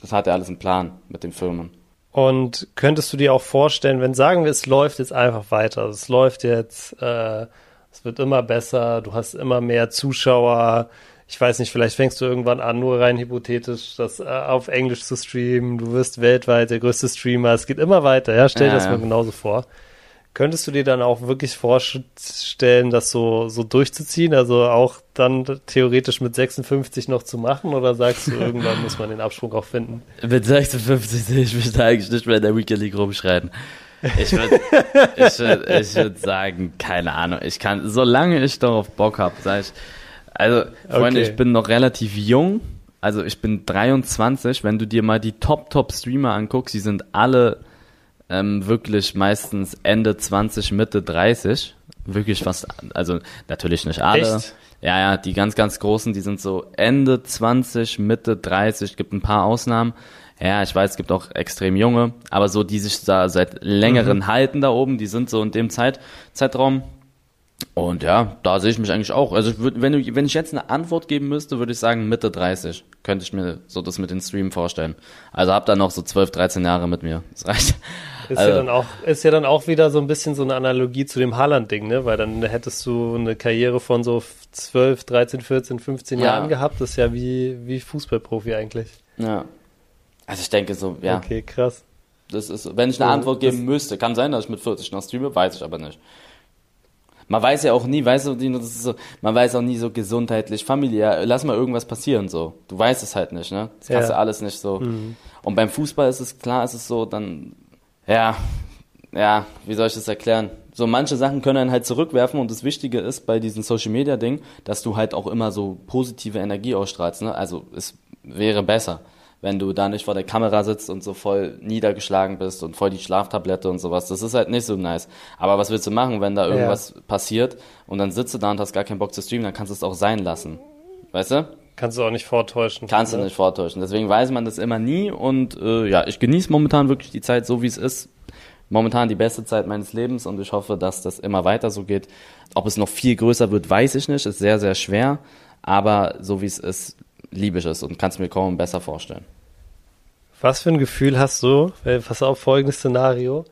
das hat ja alles einen Plan mit den Firmen. Und könntest du dir auch vorstellen, wenn sagen wir, es läuft jetzt einfach weiter, es läuft jetzt, äh, es wird immer besser, du hast immer mehr Zuschauer, ich weiß nicht, vielleicht fängst du irgendwann an, nur rein hypothetisch, das äh, auf Englisch zu streamen, du wirst weltweit der größte Streamer, es geht immer weiter, ja, stell dir Ja, das mal genauso vor. Könntest du dir dann auch wirklich vorstellen, das so, so durchzuziehen? Also auch dann theoretisch mit 56 noch zu machen? Oder sagst du, irgendwann muss man den Absprung auch finden? Mit 56 sehe ich mich da eigentlich nicht mehr in der Weekend League rumschreien. Ich würde ich würd, ich würd sagen, keine Ahnung. Ich kann, solange ich darauf Bock habe, sage ich. Also, Freunde, okay. ich bin noch relativ jung. Also ich bin 23. Wenn du dir mal die Top-Top-Streamer anguckst, die sind alle ähm, wirklich meistens Ende 20, Mitte 30. Wirklich fast, also natürlich nicht alle. Echt? Ja, ja, die ganz, ganz großen, die sind so Ende 20, Mitte 30, gibt ein paar Ausnahmen. Ja, ich weiß, es gibt auch extrem junge, aber so, die sich da seit längeren mhm. halten da oben, die sind so in dem Zeit, Zeitraum. Und ja, da sehe ich mich eigentlich auch. Also würd, wenn, du, wenn ich jetzt eine Antwort geben müsste, würde ich sagen Mitte 30. Könnte ich mir so das mit den Stream vorstellen. Also hab da noch so 12, 13 Jahre mit mir. Das reicht. Ist, also, ja dann auch, ist ja dann auch wieder so ein bisschen so eine Analogie zu dem Haaland-Ding, ne? Weil dann hättest du eine Karriere von so 12, 13, 14, 15 ja. Jahren gehabt. Das ist ja wie, wie Fußballprofi eigentlich. Ja. Also ich denke so, ja. Okay, krass. Das ist, wenn ich eine Antwort geben müsste, kann sein, dass ich mit 40 noch streame, weiß ich aber nicht. Man weiß ja auch nie, weißt du, so, man weiß auch nie so gesundheitlich, familiär, lass mal irgendwas passieren so. Du weißt es halt nicht, ne? Das kannst ja. du alles nicht so. Mhm. Und beim Fußball ist es klar, ist es so, dann ja, ja, wie soll ich das erklären? So manche Sachen können einen halt zurückwerfen und das Wichtige ist bei diesem Social Media Ding, dass du halt auch immer so positive Energie ausstrahlst, ne? Also es wäre besser, wenn du da nicht vor der Kamera sitzt und so voll niedergeschlagen bist und voll die Schlaftablette und sowas. Das ist halt nicht so nice. Aber was willst du machen, wenn da irgendwas ja. passiert und dann sitzt du da und hast gar keinen Bock zu streamen, dann kannst du es auch sein lassen. Weißt du? Kannst du auch nicht vortäuschen. Kannst du nicht vortäuschen. Deswegen weiß man das immer nie und äh, ja, ich genieße momentan wirklich die Zeit so, wie es ist. Momentan die beste Zeit meines Lebens und ich hoffe, dass das immer weiter so geht. Ob es noch viel größer wird, weiß ich nicht. Ist sehr, sehr schwer. Aber so wie es ist, liebe ich es und kann es mir kaum besser vorstellen. Was für ein Gefühl hast du? Pass auf, folgendes Szenario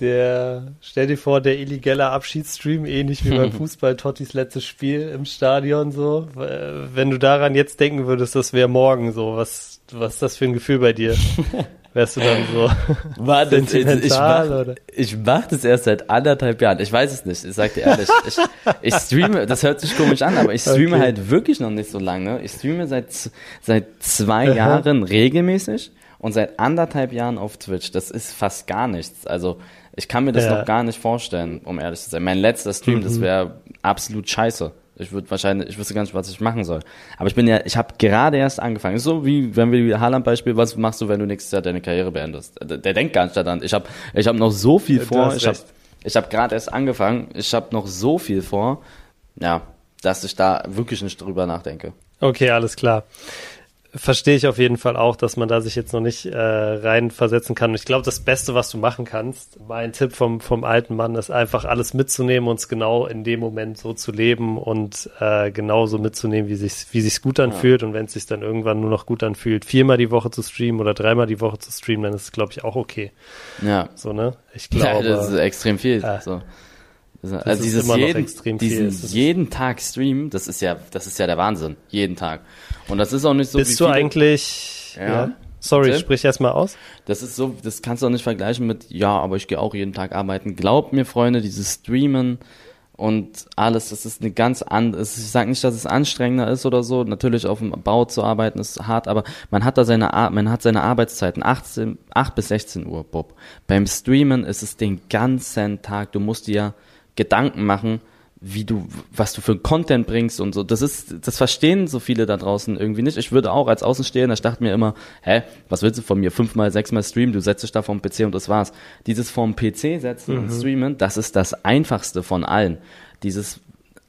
der, stell dir vor, der illegale Abschiedsstream, ähnlich wie beim Fußball, Tottis letztes Spiel im Stadion, so. Wenn du daran jetzt denken würdest, das wäre morgen so, was, was ist das für ein Gefühl bei dir? Wärst du dann so War das, ich, ich, mach, oder? ich mach das erst seit anderthalb Jahren. Ich weiß es nicht, ich sag dir ehrlich. Ich, ich streame, das hört sich komisch an, aber ich streame okay. halt wirklich noch nicht so lange. Ich streame seit, seit zwei Jahren regelmäßig und seit anderthalb Jahren auf Twitch. Das ist fast gar nichts. Also ich kann mir das ja. noch gar nicht vorstellen, um ehrlich zu sein. Mein letzter Stream, mhm. das wäre absolut scheiße. Ich würde wahrscheinlich, ich wüsste gar nicht, was ich machen soll. Aber ich bin ja, ich habe gerade erst angefangen. Ist so wie, wenn wir wieder Haaland-Beispiel, was machst du, wenn du nächstes Jahr deine Karriere beendest? Der, der denkt gar nicht daran. Ich habe ich hab noch so viel vor. Ich habe ich hab gerade erst angefangen. Ich habe noch so viel vor, ja, dass ich da wirklich nicht drüber nachdenke. Okay, alles klar verstehe ich auf jeden Fall auch, dass man da sich jetzt noch nicht äh, reinversetzen kann. Und ich glaube, das Beste, was du machen kannst, mein Tipp vom, vom alten Mann, ist einfach alles mitzunehmen und es genau in dem Moment so zu leben und äh, genauso mitzunehmen, wie sich wie sich's gut anfühlt. Ja. Und wenn es sich dann irgendwann nur noch gut anfühlt, viermal die Woche zu streamen oder dreimal die Woche zu streamen, dann ist es, glaube ich, auch okay. Ja. So, ne? Ich glaube. Ja, das ist extrem viel. Äh, so. Also dieses jeden, diesen jeden Tag Stream, das ist ja, das ist ja der Wahnsinn. Jeden Tag. Und das ist auch nicht so. Bist du eigentlich? Ja. ja. Sorry, Erzähl? sprich erst mal aus. Das ist so, das kannst du auch nicht vergleichen mit, ja, aber ich gehe auch jeden Tag arbeiten. Glaubt mir, Freunde, dieses Streamen und alles, das ist eine ganz andere, ich sage nicht, dass es anstrengender ist oder so, natürlich auf dem Bau zu arbeiten ist hart, aber man hat da seine, man hat seine Arbeitszeiten, 18, 8 bis 16 Uhr, Bob. Beim Streamen ist es den ganzen Tag, du musst dir Gedanken machen, wie du, was du für Content bringst und so. Das ist, das verstehen so viele da draußen irgendwie nicht. Ich würde auch als Außenstehender, ich dachte mir immer, hä, was willst du von mir? Fünfmal, sechsmal streamen, du setzt dich da vom PC und das war's. Dieses vom PC setzen mhm. und streamen, das ist das einfachste von allen. Dieses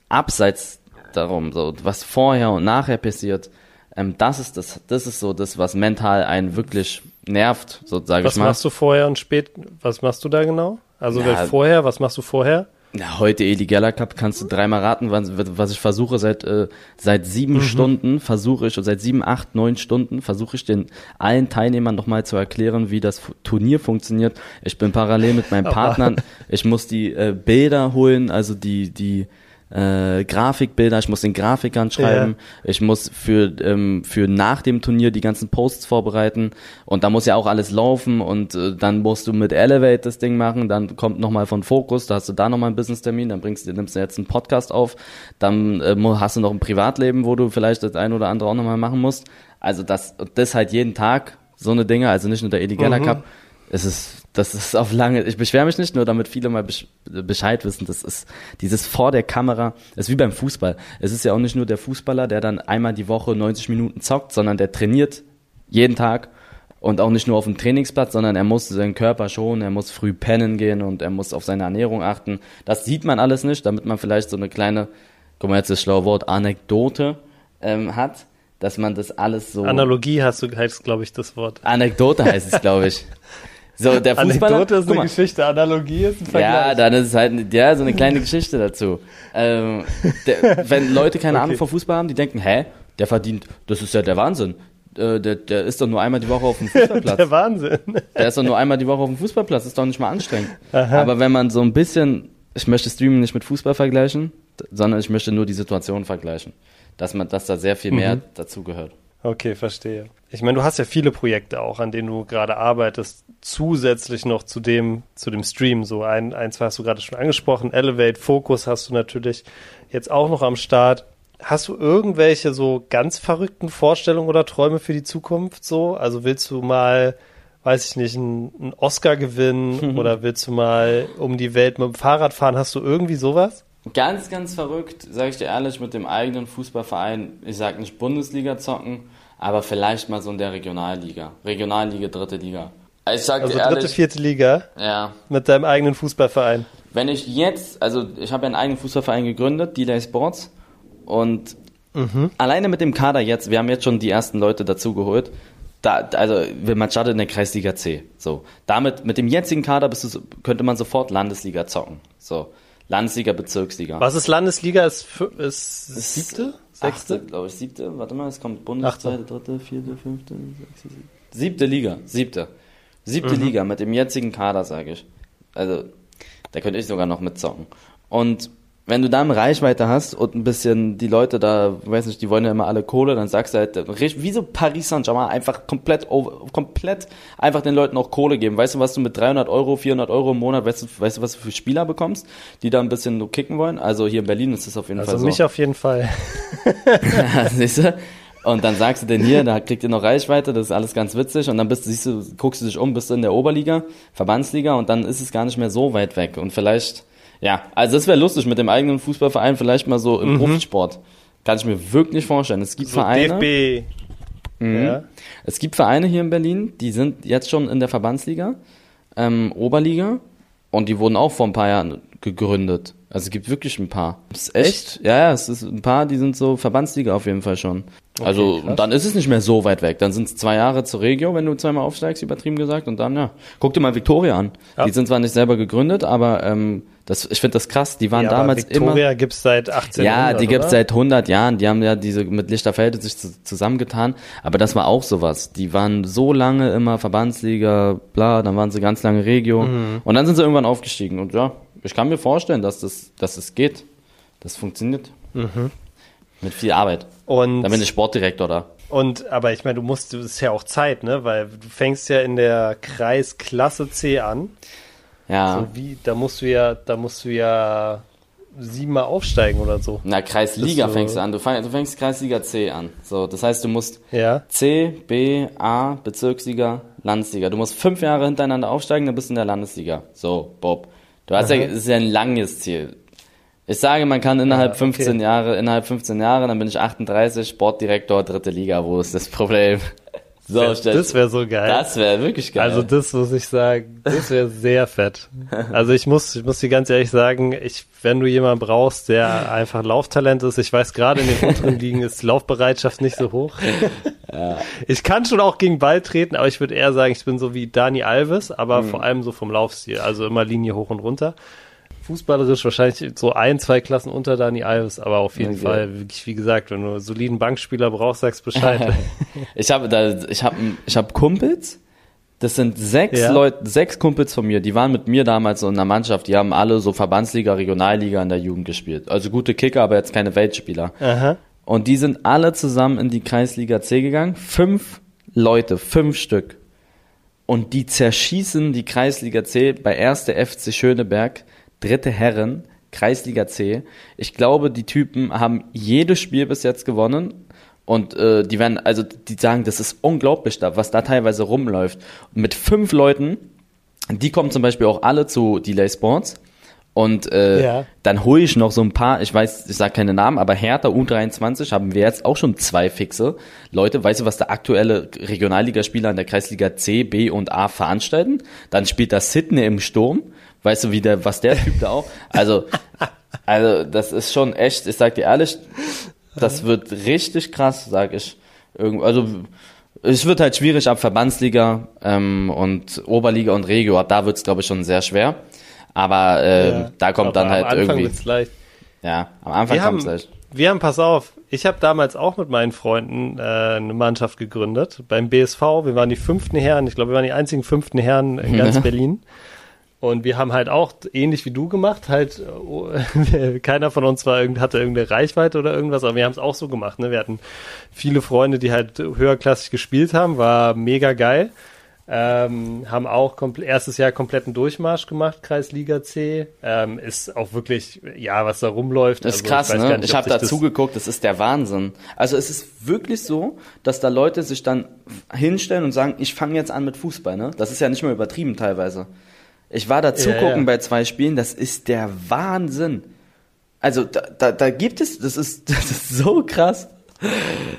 abseits darum, so, was vorher und nachher passiert, ähm, das ist das, das ist so das, was mental einen wirklich nervt, so sage ich mal. Was machst du vorher und spät, was machst du da genau? Also ja, vorher, was machst du vorher? Ja, heute Eli Geller Cup kannst du dreimal raten, was, was ich versuche seit äh, seit sieben mhm. Stunden versuche ich, seit sieben, acht, neun Stunden versuche ich den allen Teilnehmern nochmal zu erklären, wie das Turnier funktioniert. Ich bin parallel mit meinen Partnern, ich muss die äh, Bilder holen, also die die äh, Grafikbilder, ich muss den Grafikern schreiben, ja. ich muss für, ähm, für nach dem Turnier die ganzen Posts vorbereiten. Und da muss ja auch alles laufen. Und äh, dann musst du mit Elevate das Ding machen, dann kommt nochmal von Fokus, da hast du da nochmal einen Business-Termin, dann bringst du, nimmst du jetzt einen Podcast auf, dann äh, hast du noch ein Privatleben, wo du vielleicht das ein oder andere auch nochmal machen musst. Also das, das halt jeden Tag, so eine Dinge, also nicht nur der Edigella mhm. Cup, es ist das ist auf lange, ich beschwere mich nicht nur, damit viele mal Bescheid wissen, das ist dieses vor der Kamera, das ist wie beim Fußball. Es ist ja auch nicht nur der Fußballer, der dann einmal die Woche 90 Minuten zockt, sondern der trainiert jeden Tag und auch nicht nur auf dem Trainingsplatz, sondern er muss seinen Körper schonen, er muss früh pennen gehen und er muss auf seine Ernährung achten. Das sieht man alles nicht, damit man vielleicht so eine kleine, guck mal jetzt das schlaue Wort, Anekdote ähm, hat, dass man das alles so... Analogie hast du, heißt glaube ich das Wort. Anekdote heißt es, glaube ich. So, der Fußballer. Anekdote ist eine Geschichte, Analogie ist ein Vergleich. Ja, dann ist es halt, ja, so eine kleine Geschichte dazu. Ähm, der, wenn Leute keine okay. Ahnung vom Fußball haben, die denken, hä, der verdient, das ist ja der Wahnsinn. Äh, der, der ist doch nur einmal die Woche auf dem Fußballplatz. der Wahnsinn. Der ist doch nur einmal die Woche auf dem Fußballplatz, ist doch nicht mal anstrengend. Aha. Aber wenn man so ein bisschen, ich möchte Streaming nicht mit Fußball vergleichen, sondern ich möchte nur die Situation vergleichen. Dass man, dass da sehr viel mehr mhm. dazu gehört. Okay, verstehe. Ich meine, du hast ja viele Projekte auch, an denen du gerade arbeitest, zusätzlich noch zu dem, zu dem Stream. So ein, ein, zwei hast du gerade schon angesprochen. Elevate, Focus hast du natürlich jetzt auch noch am Start. Hast du irgendwelche so ganz verrückten Vorstellungen oder Träume für die Zukunft so? Also willst du mal, weiß ich nicht, einen, einen Oscar gewinnen mhm. oder willst du mal um die Welt mit dem Fahrrad fahren? Hast du irgendwie sowas? Ganz, ganz verrückt, sage ich dir ehrlich, mit dem eigenen Fußballverein, ich sag nicht Bundesliga zocken, aber vielleicht mal so in der Regionalliga. Regionalliga, dritte Liga. Ich sag also ehrlich, dritte, vierte Liga? Ja. Mit deinem eigenen Fußballverein? Wenn ich jetzt, also ich habe ja einen eigenen Fußballverein gegründet, Delay Sports, und mhm. alleine mit dem Kader jetzt, wir haben jetzt schon die ersten Leute dazugeholt, da, also man startet in der Kreisliga C. So, damit mit dem jetzigen Kader bist du, könnte man sofort Landesliga zocken. So, Landesliga, Bezirksliga. Was ist Landesliga? Ist, ist, ist siebte? Sechste, glaube ich, siebte. Warte mal, es kommt Bundes, zweite, dritte, vierte, fünfte, sechste, siebte. Siebte Liga, siebte. Siebte mhm. Liga mit dem jetzigen Kader, sage ich. Also, da könnte ich sogar noch mitzocken. Und wenn du dann Reichweite hast und ein bisschen die Leute da, weiß nicht, die wollen ja immer alle Kohle, dann sagst du halt, wie so Paris Saint-Germain, einfach komplett, komplett einfach den Leuten auch Kohle geben. Weißt du, was du mit 300 Euro, 400 Euro im Monat, weißt du, weißt du, was du für Spieler bekommst, die da ein bisschen so kicken wollen? Also hier in Berlin ist das auf jeden also Fall so. Also mich auf jeden Fall. Siehst du? Und dann sagst du denn hier, da kriegt ihr noch Reichweite, das ist alles ganz witzig. Und dann bist du, siehst du, guckst du dich um, bist du in der Oberliga, Verbandsliga und dann ist es gar nicht mehr so weit weg. Und vielleicht ja, also das wäre lustig mit dem eigenen Fußballverein, vielleicht mal so im mhm. Profisport. Kann ich mir wirklich vorstellen. Es gibt so Vereine. DFB. Mhm. Ja. Es gibt Vereine hier in Berlin, die sind jetzt schon in der Verbandsliga, ähm, Oberliga, und die wurden auch vor ein paar Jahren gegründet. Also es gibt wirklich ein paar. Das ist echt? echt? Ja, ja, es ist ein paar, die sind so Verbandsliga auf jeden Fall schon. Okay, also krass. dann ist es nicht mehr so weit weg. Dann sind es zwei Jahre zur Regio, wenn du zweimal aufsteigst, übertrieben gesagt, und dann ja. Guck dir mal Victoria an. Ja. Die sind zwar nicht selber gegründet, aber ähm, das, ich finde das krass. Die waren ja, damals Victoria immer. Victoria gibt's seit 18 Jahren. Ja, die gibt's seit 100 Jahren. Die haben ja diese mit Lichterfelde sich zusammengetan. Aber das war auch sowas. Die waren so lange immer Verbandsliga, bla. Dann waren sie ganz lange Regio. Mhm. Und dann sind sie irgendwann aufgestiegen. Und ja, ich kann mir vorstellen, dass das, dass es geht. Das funktioniert. Mhm. Mit viel Arbeit. Und dann bin ich Sportdirektor da. Und aber ich meine, du musst, das ist ja auch Zeit, ne? Weil du fängst ja in der Kreisklasse C an. Ja. So wie, da musst du ja, da musst du ja siebenmal aufsteigen oder so. Na, Kreisliga fängst du an. Du fängst, du fängst Kreisliga C an. So, das heißt, du musst ja. C, B, A, Bezirksliga, Landesliga. Du musst fünf Jahre hintereinander aufsteigen, dann bist du in der Landesliga. So, Bob. Du hast Aha. ja, das ist ja ein langes Ziel. Ich sage, man kann innerhalb ja, okay. 15 Jahre, innerhalb 15 Jahre, dann bin ich 38, Sportdirektor, dritte Liga. Wo ist das Problem? So, das wäre so geil. Das wäre wirklich geil. Also das muss ich sagen, das wäre sehr fett. Also ich muss, ich muss dir ganz ehrlich sagen, ich, wenn du jemanden brauchst, der einfach Lauftalent ist, ich weiß gerade in den unteren Ligen ist Laufbereitschaft nicht so hoch. Ja. Ich kann schon auch gegen Ball treten, aber ich würde eher sagen, ich bin so wie Dani Alves, aber mhm. vor allem so vom Laufstil, also immer Linie hoch und runter fußballerisch wahrscheinlich so ein, zwei Klassen unter Dani Alves, aber auf jeden okay. Fall, wirklich, wie gesagt, wenn du einen soliden Bankspieler brauchst, sagst Bescheid. ich habe da, ich habe, ich habe Kumpels, Das sind sechs Ja. Leute, sechs Kumpels von mir, die waren mit mir damals in der Mannschaft, die haben alle so Verbandsliga, Regionalliga in der Jugend gespielt. Also gute Kicker, aber jetzt keine Weltspieler. Aha. Und die sind alle zusammen in die Kreisliga C gegangen. Fünf Leute, fünf Stück. Und die zerschießen die Kreisliga C bei 1. FC Schöneberg, dritte Herren, Kreisliga C. Ich glaube, die Typen haben jedes Spiel bis jetzt gewonnen. Und äh, die werden, also die sagen, das ist unglaublich, da, was da teilweise rumläuft. Und mit fünf Leuten, die kommen zum Beispiel auch alle zu Delay Sports. Und äh, Ja. dann hole ich noch so ein paar, ich weiß, ich sage keine Namen, aber Hertha U23 haben wir jetzt auch schon zwei fixe Leute. Weißt du, was der aktuelle Regionalligaspieler in der Kreisliga C, B und A veranstalten? Dann spielt da Sydney im Sturm. Weißt du, wie der, was der Typ da auch? Also, also das ist schon echt, ich sag dir ehrlich, das wird richtig krass, sag ich. Also es wird halt schwierig ab Verbandsliga ähm, und Oberliga und Regio, ab da wird's glaube ich schon sehr schwer. Aber äh, Ja. da kommt dann halt am Anfang irgendwie, wird's leicht. ja, am Anfang kommt's haben, leicht. wir haben, pass auf, ich habe damals auch mit meinen Freunden äh, eine Mannschaft gegründet beim BSV. Wir waren die fünften Herren, ich glaube, wir waren die einzigen fünften Herren in ganz Berlin. Und wir haben halt auch ähnlich wie du gemacht, halt äh, keiner von uns war irgend, hatte irgendeine Reichweite oder irgendwas, aber wir haben es auch so gemacht. Ne? Wir hatten viele Freunde, die halt höherklassig gespielt haben, war mega geil. Ähm, haben auch erstes Jahr kompletten Durchmarsch gemacht, Kreisliga C. Ähm, ist auch wirklich, ja, was da rumläuft. Das ist also krass, weiß ne? nicht, ich habe da zugeguckt, das ist der Wahnsinn. Also es ist wirklich so, dass da Leute sich dann hinstellen und sagen, ich fange jetzt an mit Fußball, ne? Das ist ja nicht mal übertrieben teilweise. Ich war da zugucken ja. bei zwei Spielen, das ist der Wahnsinn. Also da, da, da gibt es, das ist, das ist so krass.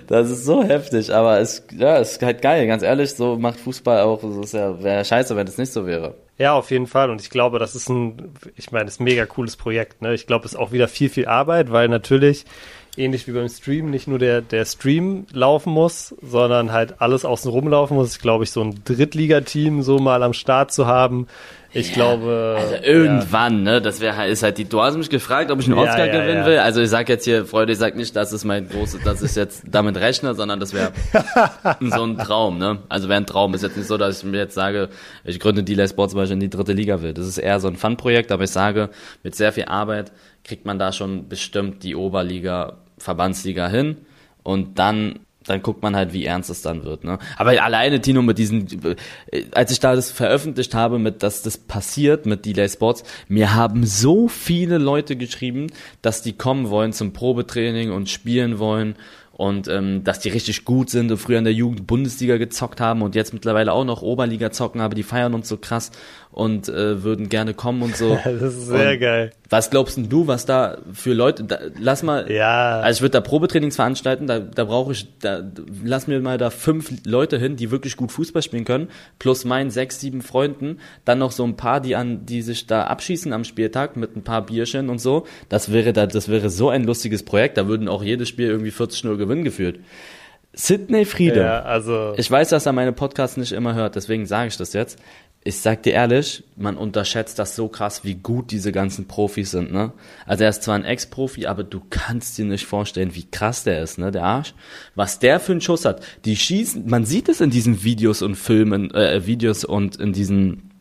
Das ist so heftig, aber es ja, ist halt geil, ganz ehrlich, so macht Fußball auch, es ist ja wäre scheiße, wenn es nicht so wäre. Ja, auf jeden Fall. Und ich glaube, das ist ein, ich meine, ist ein mega cooles Projekt. Ne? Ich glaube, es ist auch wieder viel, viel Arbeit, weil natürlich, ähnlich wie beim Stream, nicht nur der, der Stream laufen muss, sondern halt alles außen rumlaufen muss. Ich glaube, ich so ein Drittligateam so mal am Start zu haben. Ich glaube. Also irgendwann, ne? Das wäre halt, ist halt die. Du hast mich gefragt, ob ich einen Ja, Oscar ja, gewinnen ja. will. Also ich sag jetzt hier, Freunde, ich sag nicht, das ist mein großes, dass ich jetzt damit rechne, sondern das wäre so ein Traum, ne? Also wäre ein Traum. Ist jetzt nicht so, dass ich mir jetzt sage, ich gründe Delay Sports, weil ich in die dritte Liga will. Das ist eher so ein Fun-Projekt, aber ich sage, mit sehr viel Arbeit kriegt man da schon bestimmt die Oberliga, Verbandsliga hin und dann dann guckt man halt, wie ernst es dann wird. Ne? Aber alleine, Tino, mit diesen, äh, als ich da das veröffentlicht habe, mit dass das passiert mit Delay Sports, mir haben so viele Leute geschrieben, dass die kommen wollen zum Probetraining und spielen wollen und ähm, dass die richtig gut sind und früher in der Jugend Bundesliga gezockt haben und jetzt mittlerweile auch noch Oberliga zocken, aber die feiern uns so krass und äh, würden gerne kommen und so. Das ist sehr und geil. Was glaubst denn du, was da für Leute, da, lass mal, Ja. also ich würde da Probetrainings veranstalten, da, da brauche ich, da, lass mir mal da fünf Leute hin, die wirklich gut Fußball spielen können, plus meinen sechs, sieben Freunden, dann noch so ein paar, die an, die sich da abschießen am Spieltag mit ein paar Bierchen und so. Das wäre da, das wäre so ein lustiges Projekt, da würden auch jedes Spiel irgendwie 40-0 Gewinn geführt. Sidney Friede. Ja, also. Ich weiß, dass er meine Podcasts nicht immer hört, deswegen sage ich das jetzt. Ich sag dir ehrlich, man unterschätzt das so krass, wie gut diese ganzen Profis sind, ne? Also er ist zwar ein Ex-Profi, aber du kannst dir nicht vorstellen, wie krass der ist, ne, der Arsch. Was der für einen Schuss hat. Die schießen, man sieht es in diesen Videos und Filmen, äh, Videos und in diesen,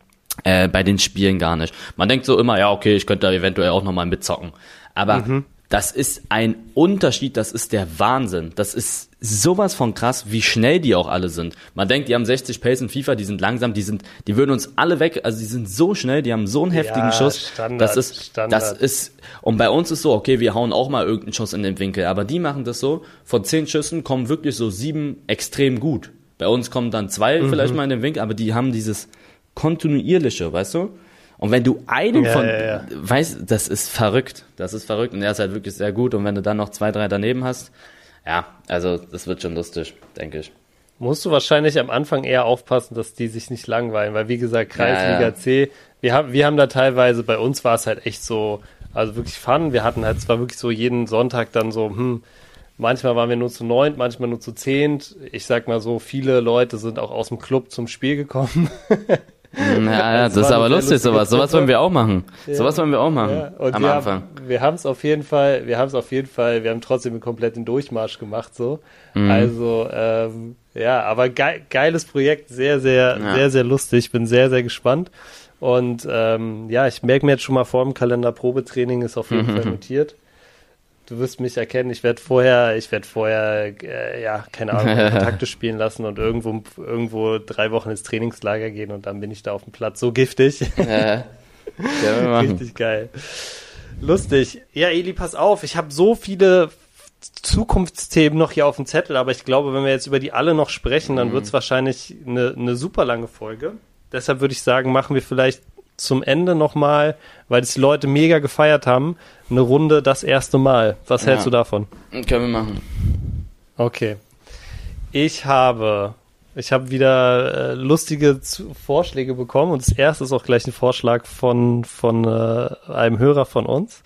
äh, bei den Spielen gar nicht. Man denkt so immer, ja, okay, ich könnte da eventuell auch nochmal mitzocken. Aber das ist ein Unterschied, das ist der Wahnsinn. Das ist sowas von krass, wie schnell die auch alle sind. Man denkt, die haben 60 Pace in FIFA, die sind langsam, die sind, die würden uns alle weg, also die sind so schnell, die haben so einen heftigen Ja, Schuss. Standard, das ist, Standard. das ist, und bei uns ist so, okay, wir hauen auch mal irgendeinen Schuss in den Winkel, aber die machen das so, von zehn Schüssen kommen wirklich so sieben extrem gut. Bei uns kommen dann zwei Mhm. vielleicht mal in den Winkel, aber die haben dieses kontinuierliche, weißt du? Und wenn du einen Ja, von, ja, ja. weißt, das ist verrückt. Das ist verrückt und er ist halt wirklich sehr gut. Und wenn du dann noch zwei, drei daneben hast, ja, also das wird schon lustig, denke ich. Musst du wahrscheinlich am Anfang eher aufpassen, dass die sich nicht langweilen, weil wie gesagt, Kreisliga. C, wir haben, wir haben da teilweise, bei uns war es halt echt so, also wirklich Fun. Wir hatten halt zwar wirklich so jeden Sonntag dann so, hm, manchmal waren wir nur zu neunt, manchmal nur zu zehnt. Ich sag mal so, viele Leute sind auch aus dem Club zum Spiel gekommen. Ja, das, das ist aber lustig, sowas. Sowas wollen wir auch machen. Ja. Sowas wollen wir auch machen. Ja. Am wir Anfang. Haben, wir haben es auf jeden Fall, wir haben es auf jeden Fall, wir haben trotzdem einen kompletten Durchmarsch gemacht, so. Mhm. Also, ähm, ja, aber ge geiles Projekt, sehr, sehr, ja. sehr, sehr lustig. Bin sehr, sehr gespannt. Und ähm, ja, ich merke mir jetzt schon mal vor dem Kalender, Probetraining ist auf jeden mhm. Fall notiert du wirst mich erkennen, ich werde vorher, ich werde vorher, äh, ja, keine Ahnung, Kontakte spielen lassen und irgendwo, irgendwo drei Wochen ins Trainingslager gehen und dann bin ich da auf dem Platz so giftig. Ja. Richtig geil. Lustig. Ja, Eli, pass auf, ich habe so viele Zukunftsthemen noch hier auf dem Zettel, aber ich glaube, wenn wir jetzt über die alle noch sprechen, dann mhm. wird es wahrscheinlich eine, eine super lange Folge. Deshalb würde ich sagen, machen wir vielleicht zum Ende nochmal, weil es die Leute mega gefeiert haben, eine Runde das erste Mal. Was ja. hältst du davon? Können wir machen. Okay. Ich habe, ich habe wieder äh, lustige Vorschläge bekommen und das erste ist auch gleich ein Vorschlag von, von äh, einem Hörer von uns.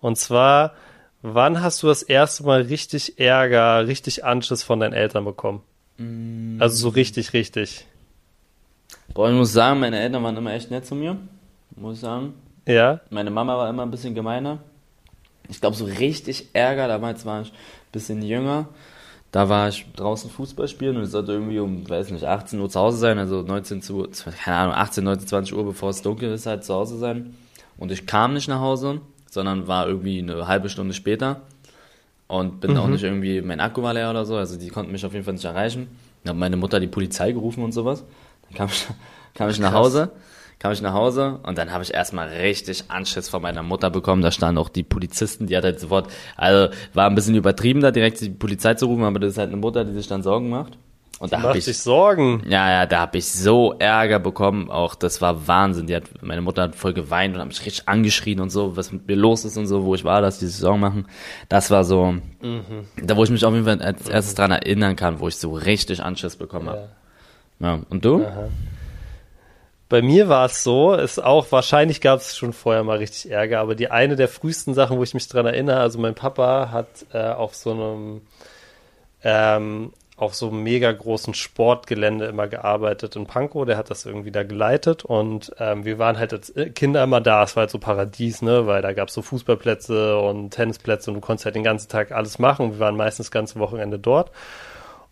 Und zwar, wann hast du das erste Mal richtig Ärger, richtig Anschiss von deinen Eltern bekommen? Mm. Also so richtig, richtig. Boah, ich muss sagen, meine Eltern waren immer echt nett zu mir. Muss ich sagen. Ja. Meine Mama war immer ein bisschen gemeiner. Ich glaube, so richtig Ärger, damals war ich ein bisschen jünger. Da war ich draußen Fußball spielen und es sollte irgendwie um, weiß nicht, 18 Uhr zu Hause sein, also 19 Uhr, keine Ahnung, 18, 19, 20 Uhr, bevor es dunkel ist, halt zu Hause sein. Und ich kam nicht nach Hause, sondern war irgendwie eine halbe Stunde später und bin mhm. auch nicht irgendwie, mein Akku war leer oder so, also die konnten mich auf jeden Fall nicht erreichen. Dann hat meine Mutter die Polizei gerufen und sowas. Kam ich, kam ich nach Hause, kam ich nach Hause und dann habe ich erstmal richtig Anschiss von meiner Mutter bekommen. Da standen auch die Polizisten, die hat halt sofort, also war ein bisschen übertrieben da direkt die Polizei zu rufen, aber das ist halt eine Mutter, die sich dann Sorgen macht. Und da habe ich Sorgen. Ja, ja, da habe ich so Ärger bekommen. Auch das war Wahnsinn. Die hat, meine Mutter hat voll geweint und hat mich richtig angeschrien und so, was mit mir los ist und so, wo ich war, dass die sich Sorgen machen. Das war so, mhm. da wo ich mich auf jeden Fall als erstes dran erinnern kann, wo ich so richtig Anschiss bekommen ja. habe. Ja, und du? Aha. Bei mir war es so, ist auch, wahrscheinlich gab es schon vorher mal richtig Ärger, aber die eine der frühesten Sachen, wo ich mich dran erinnere, also mein Papa hat äh, auf so einem, ähm, auf so einem mega großen Sportgelände immer gearbeitet in Pankow, der hat das irgendwie da geleitet und ähm, wir waren halt als Kinder immer da, es war halt so Paradies, ne, weil da gab es so Fußballplätze und Tennisplätze und du konntest halt den ganzen Tag alles machen und wir waren meistens das ganze Wochenende dort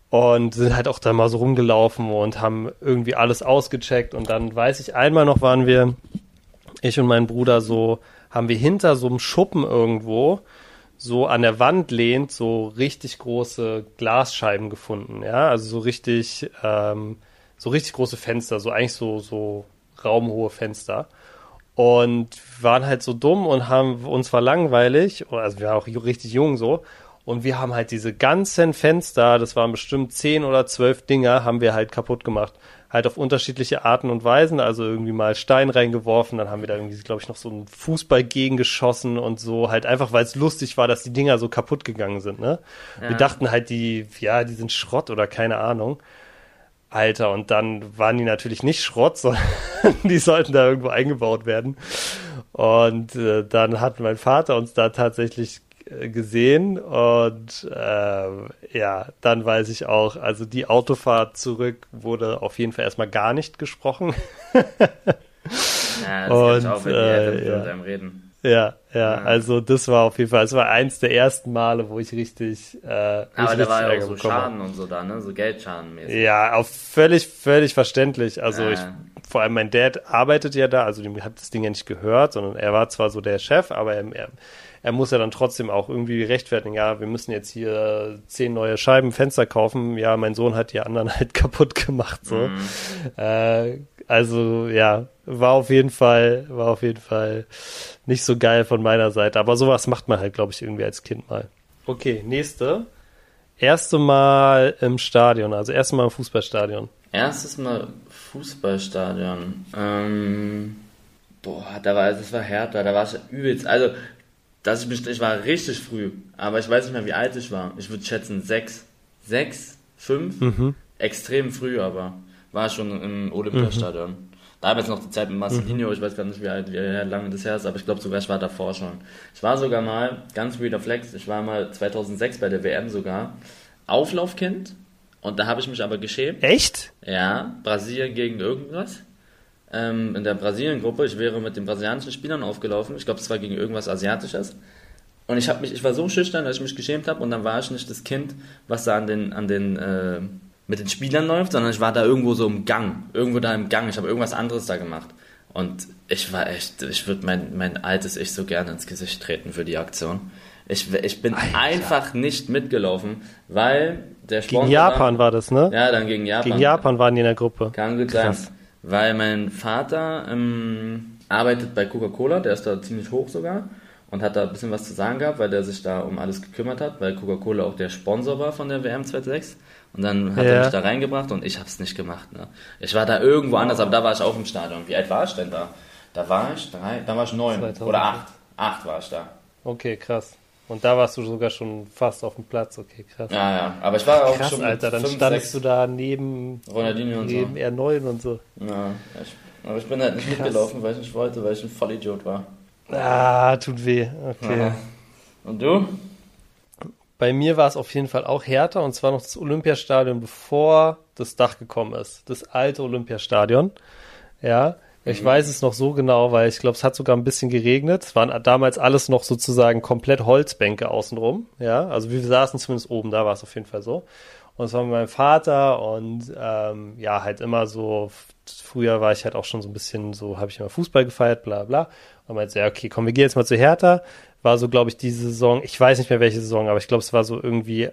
und sind halt auch da mal so rumgelaufen und haben irgendwie alles ausgecheckt. Und dann weiß ich einmal noch waren wir ich und mein Bruder so haben wir hinter so einem Schuppen irgendwo so an der Wand lehnt so richtig große Glasscheiben gefunden ja. Also so richtig ähm, so richtig große Fenster so eigentlich so so raumhohe Fenster. Und waren halt so dumm und haben uns war langweilig also wir waren auch richtig jung so und wir haben halt diese ganzen Fenster, das waren bestimmt zehn oder zwölf Dinger, haben wir halt kaputt gemacht. Halt auf unterschiedliche Arten und Weisen, also irgendwie mal Stein reingeworfen, dann haben wir da irgendwie, glaube ich, noch so einen Fußball gegengeschossen und so, halt einfach, weil es lustig war, dass die Dinger so kaputt gegangen sind, ne? Ja. Wir dachten halt, die, ja, die sind Schrott oder keine Ahnung. Alter, und dann waren die natürlich nicht Schrott, sondern die sollten da irgendwo eingebaut werden. Und äh, dann hat mein Vater uns da tatsächlich gesehen und äh, ja, dann weiß ich auch, also die Autofahrt zurück wurde auf jeden Fall erstmal gar nicht gesprochen. ja, das und, auch, wenn äh, ja. mit einem reden. Ja, ja, ja, also das war auf jeden Fall, es war eins der ersten Male, wo ich richtig. Äh, Aber da war ja auch so Schaden und so da, ne? So Geldschadenmäßig. Ja, auch völlig, völlig verständlich. Also äh. ich, vor allem mein Dad arbeitet ja da, also dem hat das Ding ja nicht gehört, sondern er war zwar so der Chef, aber er, er er muss ja dann trotzdem auch irgendwie rechtfertigen, ja, wir müssen jetzt hier zehn neue Scheiben, Fenster kaufen, ja, mein Sohn hat die anderen halt kaputt gemacht, so. Mhm. Äh, also, ja, war auf jeden Fall, war auf jeden Fall nicht so geil von meiner Seite, aber sowas macht man halt, glaube ich, irgendwie als Kind mal. Okay, nächste. Erste Mal im Stadion, also erste Mal im Fußballstadion. Erstes Mal Fußballstadion. Ähm, boah, da war, das war härter, da war es übelst. Also dass ich mich, ich war richtig früh, aber ich weiß nicht mehr, wie alt ich war. Ich würde schätzen sechs, sechs, fünf, mhm. extrem früh, aber war schon im Olympiastadion. Mhm. Damals noch die Zeit mit Marcelinho, mhm. ich weiß gar nicht, wie, alt, wie lange das her ist, aber ich glaube sogar, ich war davor schon. Ich war sogar mal, ganz weirder Flex, ich war mal 2006 bei der WM sogar, Auflaufkind und da habe ich mich aber geschämt. Echt? Ja, Brasilien gegen irgendwas. Ähm, in der Brasilien-Gruppe. Ich wäre mit den brasilianischen Spielern aufgelaufen. Ich glaube, es war gegen irgendwas Asiatisches. Und ich habe mich, ich war so schüchtern, dass ich mich geschämt habe und dann war ich nicht das Kind, was da an den, an den, äh, mit den Spielern läuft, sondern ich war da irgendwo so im Gang, irgendwo da im Gang. Ich habe irgendwas anderes da gemacht. Und ich war echt, ich würde mein, mein altes Ich so gerne ins Gesicht treten für die Aktion. Ich, ich bin Alter. einfach nicht mitgelaufen, weil der Sponsor. Gegen Japan war das, ne? Ja, dann gegen Japan. Gegen Japan waren die in der Gruppe. Kann gut Krass. Weil mein Vater ähm, arbeitet bei Coca-Cola, der ist da ziemlich hoch sogar und hat da ein bisschen was zu sagen gehabt, weil der sich da um alles gekümmert hat, weil Coca-Cola auch der Sponsor war von der WM 2006. Und dann hat Ja. er mich da reingebracht und ich habe es nicht gemacht. Ne? Ich war da irgendwo anders, aber da war ich auch im Stadion. Wie alt war ich denn da? Da war ich drei, da war ich neun 2000. oder acht. Acht war ich da. Okay, krass. Und da warst du sogar schon fast auf dem Platz. Okay, krass. Ja, ja. Aber ich war auch Krass, schon Alter, dann fünf, standest du da neben, Ronaldinho und so. neben R9 und so. Ja, ich, aber ich bin halt nicht Krass. mitgelaufen, weil ich nicht wollte, weil ich ein Vollidiot war. Ah, tut weh. Okay. Aha. Und du? Bei mir war es auf jeden Fall auch härter und zwar noch das Olympiastadion, bevor das Dach gekommen ist. Das alte Olympiastadion. Ja, ich weiß es noch so genau, weil ich glaube, es hat sogar ein bisschen geregnet. Es waren damals alles noch sozusagen komplett Holzbänke außenrum. Ja, also wir saßen zumindest oben, da war es auf jeden Fall so. Und es war mit meinem Vater und ähm, ja, halt immer so, früher war ich halt auch schon so ein bisschen so, habe ich immer Fußball gefeiert, bla bla. Und meinte, ja, okay, komm, wir gehen jetzt mal zu Hertha. War so, glaube ich, diese Saison, ich weiß nicht mehr welche Saison, aber ich glaube, es war so irgendwie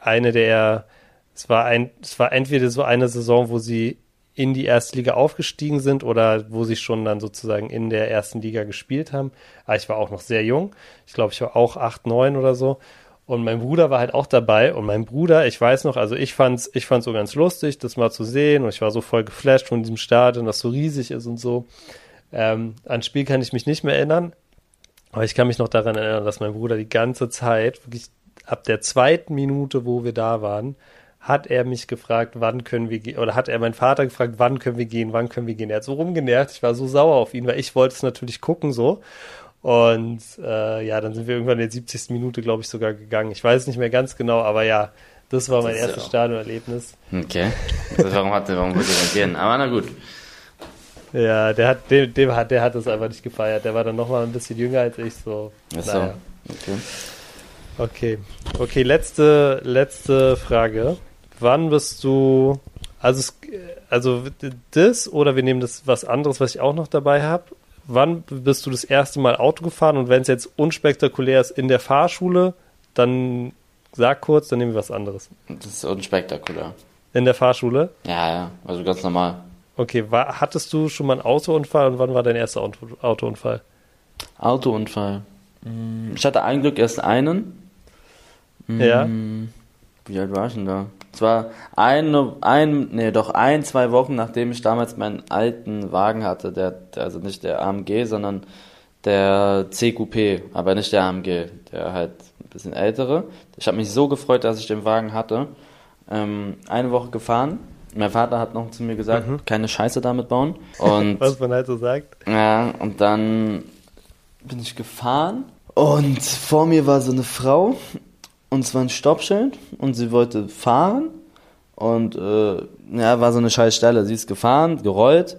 eine der, es war ein, es war entweder so eine Saison, wo sie in die erste Liga aufgestiegen sind oder wo sie schon dann sozusagen in der ersten Liga gespielt haben. Aber ich war auch noch sehr jung. Ich glaube, ich war auch acht, neun oder so. Und mein Bruder war halt auch dabei. Und mein Bruder, ich weiß noch, also ich fand's, ich fand's so ganz lustig, das mal zu sehen. Und ich war so voll geflasht von diesem Stadion, das so riesig ist und so. Ähm, an Spiel kann ich mich nicht mehr erinnern. Aber ich kann mich noch daran erinnern, dass mein Bruder die ganze Zeit, wirklich ab der zweiten Minute, wo wir da waren, hat er mich gefragt, wann können wir gehen, oder hat er meinen Vater gefragt, wann können wir gehen, wann können wir gehen. Er hat so rumgenervt, ich war so sauer auf ihn, weil ich wollte es natürlich gucken so. Und äh, ja, dann sind wir irgendwann in der 70. Minute, glaube ich, sogar gegangen. Ich weiß es nicht mehr ganz genau, aber ja, das war mein Das erstes ja- Stadionerlebnis. Okay. Also warum hat der, warum wollte er gehen? Aber na gut. Ja, der hat, dem, dem hat, der hat das einfach nicht gefeiert. Der war dann nochmal ein bisschen jünger als ich, so. Ach so. Naja. Okay. Okay. Okay, letzte, letzte Frage. Wann bist du, also, es, also das oder wir nehmen das was anderes, was ich auch noch dabei habe. Wann bist du das erste Mal Auto gefahren und wenn es jetzt unspektakulär ist in der Fahrschule, dann sag kurz, dann nehmen wir was anderes. Das ist unspektakulär. In der Fahrschule? Ja, ja. Also ganz normal. Okay, war, hattest du schon mal einen Autounfall und wann war dein erster Auto, Autounfall? Autounfall. Ich hatte ein Glück erst einen. Ja. Hm, Wie alt war ich denn da? Es war eine, ein, nee, doch ein, zwei Wochen, nachdem ich damals meinen alten Wagen hatte, der, also nicht der AMG, sondern der CQP, aber nicht der AMG, der halt ein bisschen ältere. Ich habe mich so gefreut, dass ich den Wagen hatte. Ähm, eine Woche gefahren. Mein Vater hat noch zu mir gesagt, keine Scheiße damit bauen. Und Was man halt so sagt. ja, und dann bin ich gefahren und vor mir war so eine Frau und es war ein Stoppschild und sie wollte fahren und äh, ja, war so eine scheiß Stelle. Sie ist gefahren, gerollt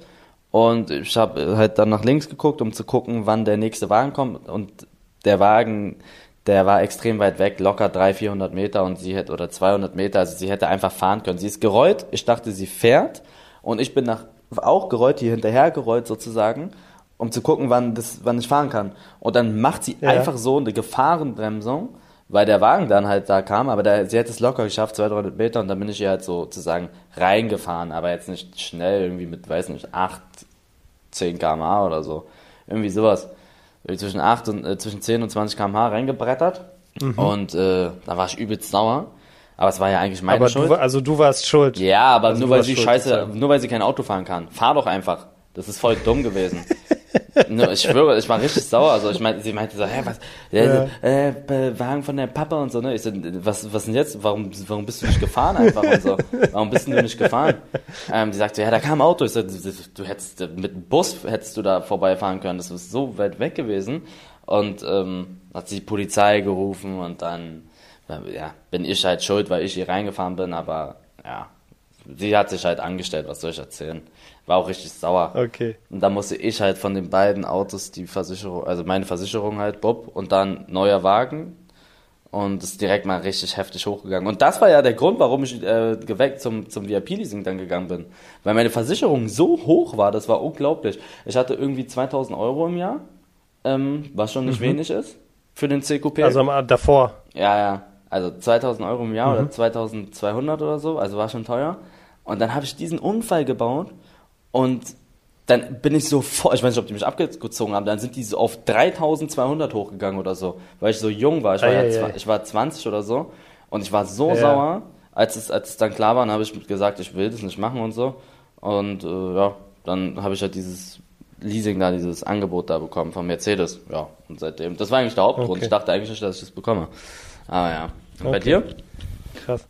und ich habe halt dann nach links geguckt, um zu gucken, wann der nächste Wagen kommt und der Wagen, der war extrem weit weg, locker 300, 400 Meter und sie hätte, oder 200 Meter, also sie hätte einfach fahren können. Sie ist gerollt, ich dachte, sie fährt und ich bin nach, auch gerollt, hier hinterher gerollt sozusagen, um zu gucken, wann, das, wann ich fahren kann. Und dann macht sie Ja. einfach so eine Gefahrenbremsung, weil der Wagen dann halt da kam, aber der, sie hat es locker geschafft, 200, 300 Meter und dann bin ich ihr halt sozusagen reingefahren, aber jetzt nicht schnell, irgendwie mit, weiß nicht, 8, 10 km/h oder so. Irgendwie sowas. Irgendwie Zwischen 8 und, äh, zwischen 10 und 20 km/h reingebrettert und äh, da war ich übelst sauer. Aber es war ja eigentlich meine Aber Schuld. du, also du warst schuld. Ja, aber Also nur weil sie scheiße, sozusagen. nur weil sie kein Auto fahren kann. Fahr doch einfach. Das ist voll dumm gewesen. Ich schwöre, ich war richtig sauer. Also ich meinte, sie meinte so, hä, was, äh, äh, äh, Wagen von der Papa und so, ne? Ich so, was, was denn jetzt? Warum, warum bist du nicht gefahren einfach und so? Warum bist du nicht gefahren? Ähm, die sagte, ja, da kam ein Auto. Ich so, du, du hättest mit dem Bus hättest du da vorbeifahren können. Das ist so weit weg gewesen. Und ähm, hat sie die Polizei gerufen und dann, ja, bin ich halt schuld, weil ich hier reingefahren bin, aber ja, sie hat sich halt angestellt, was soll ich erzählen? War auch richtig sauer. Okay. Und dann musste ich halt von den beiden Autos die Versicherung, also meine Versicherung halt, Bob, und dann neuer Wagen. Und ist direkt mal richtig heftig hochgegangen. Und das war ja der Grund, warum ich äh, geweckt zum, zum VIP-Leasing dann gegangen bin. Weil meine Versicherung so hoch war, das war unglaublich. Ich hatte irgendwie 2000 Euro im Jahr, ähm, was schon nicht wenig ist für den CQP. Also am- davor. Ja, ja. Also 2000 Euro im Jahr oder 2200 oder so, also war schon teuer. Und dann habe ich diesen Unfall gebaut und dann bin ich so vor, ich weiß nicht, ob die mich abgezogen haben, dann sind die so auf 3200 hochgegangen oder so, weil ich so jung war. Ich war, ja, ich war 20 oder so und ich war so sauer, als es, als es dann klar war, dann habe ich gesagt, ich will das nicht machen und so. Und äh, ja, dann habe ich halt dieses Leasing da, dieses Angebot da bekommen von Mercedes. Ja, und seitdem, das war eigentlich der Hauptgrund. Okay. Ich dachte eigentlich nicht, dass ich das bekomme. Aber ja. Und bei Okay. dir? Krass.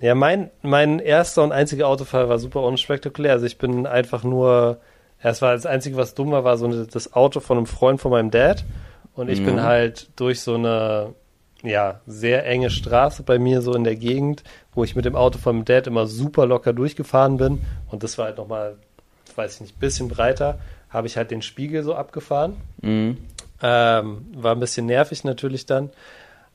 Ja, mein, mein erster und einziger Autofall war super unspektakulär. Also ich bin einfach nur, es war das Einzige, was dumm war, war so eine, das Auto von einem Freund von meinem Dad. Und ich bin Mhm. halt durch so eine, ja, sehr enge Straße bei mir so in der Gegend, wo ich mit dem Auto von meinem Dad immer super locker durchgefahren bin. Und das war halt nochmal, weiß ich nicht, bisschen breiter, habe ich halt den Spiegel so abgefahren. Mhm. Ähm, war ein bisschen nervig natürlich dann.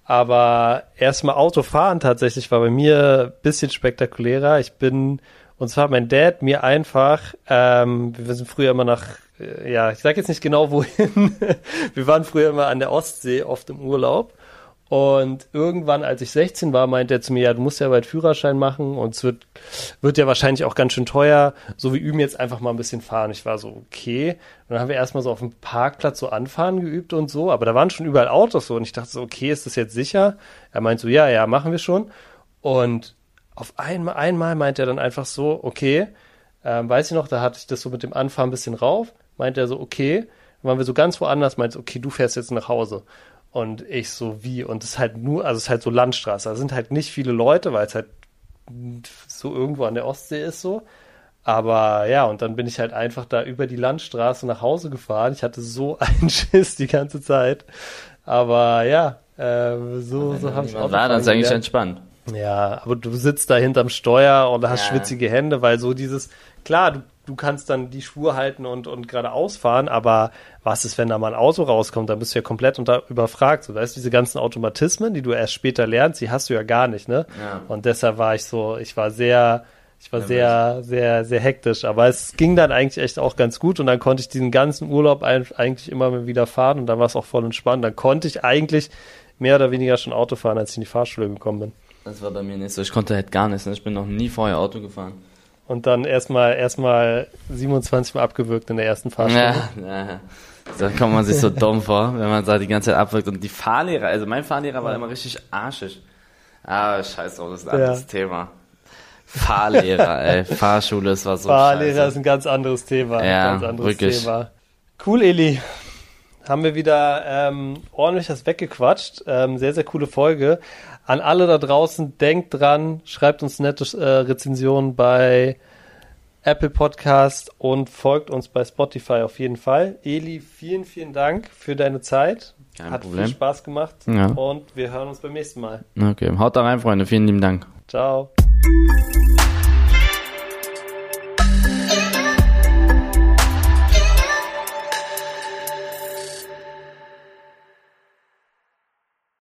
Aber erstmal Autofahren tatsächlich war bei mir bisschen spektakulärer. Ich bin, und zwar mein Dad mir einfach, ähm, wir sind früher immer nach, äh, ja, ich sag jetzt nicht genau wohin, wir waren früher immer an der Ostsee, oft im Urlaub. Und irgendwann, als ich 16 war, meinte er zu mir, ja, du musst ja bald Führerschein machen und es wird, wird ja wahrscheinlich auch ganz schön teuer, so wie üben jetzt einfach mal ein bisschen fahren. Ich war so, okay. Und dann haben wir erstmal so auf dem Parkplatz so anfahren geübt und so, aber da waren schon überall Autos so und ich dachte so, okay, ist das jetzt sicher? Er meint so, ja, ja, machen wir schon. Und auf einmal, einmal meint er dann einfach so, okay, ähm, weiß ich noch, da hatte ich das so mit dem Anfahren ein bisschen rauf, meint er so, okay, dann waren wir so ganz woanders, meint okay, du fährst jetzt nach Hause. Und ich so, wie? Und es ist halt nur, also es ist halt so Landstraße, da sind halt nicht viele Leute, weil es halt so irgendwo an der Ostsee ist so. Aber ja, und dann bin ich halt einfach da über die Landstraße nach Hause gefahren. Ich hatte so einen Schiss die ganze Zeit. Aber ja, äh, so, so habe ich Was war das eigentlich entspannt? ja, aber du sitzt da hinterm Steuer und hast Ja. schwitzige Hände, weil so dieses, klar, du, du kannst dann die Spur halten und, und geradeaus fahren, aber was ist, wenn da mal ein Auto rauskommt, dann bist du ja komplett unter, überfragt. So, weißt du, diese ganzen Automatismen, die du erst später lernst, die hast du ja gar nicht, ne? Ja. Und deshalb war ich so, ich war sehr, ich war Nervös. sehr, sehr, sehr hektisch. Aber es ging dann eigentlich echt auch ganz gut und dann konnte ich diesen ganzen Urlaub eigentlich immer wieder fahren und dann war es auch voll entspannt. Dann konnte ich eigentlich mehr oder weniger schon Auto fahren, als ich in die Fahrschule gekommen bin. Das war bei mir nicht so. Ich konnte halt gar nichts. Ne? Ich bin noch nie vorher Auto gefahren. Und dann erstmal erstmal 27 Mal abgewürgt in der ersten Fahrschule. Ja, ja. Da kommt man sich so dumm vor, wenn man da die ganze Zeit abwirkt. Und die Fahrlehrer, also mein Fahrlehrer war immer richtig arschig. Ah, scheiß drauf, das ist ein Ja. anderes Thema. Fahrlehrer, ey. Fahrschule, das war so Fahrlehrer scheiße. ist ein ganz anderes Thema. ein Ja, ganz anderes wirklich. Thema. Cool, Eli. Haben wir wieder ähm, ordentlich das weggequatscht. Ähm, sehr, sehr coole Folge. An alle da draußen, denkt dran, schreibt uns nette äh, Rezensionen bei Apple Podcast und folgt uns bei Spotify auf jeden Fall. Eli, vielen, vielen Dank für deine Zeit. Kein Hat Problem. viel Spaß gemacht. Ja. Und wir hören uns beim nächsten Mal. Okay, haut da rein, Freunde. Vielen lieben Dank. Ciao.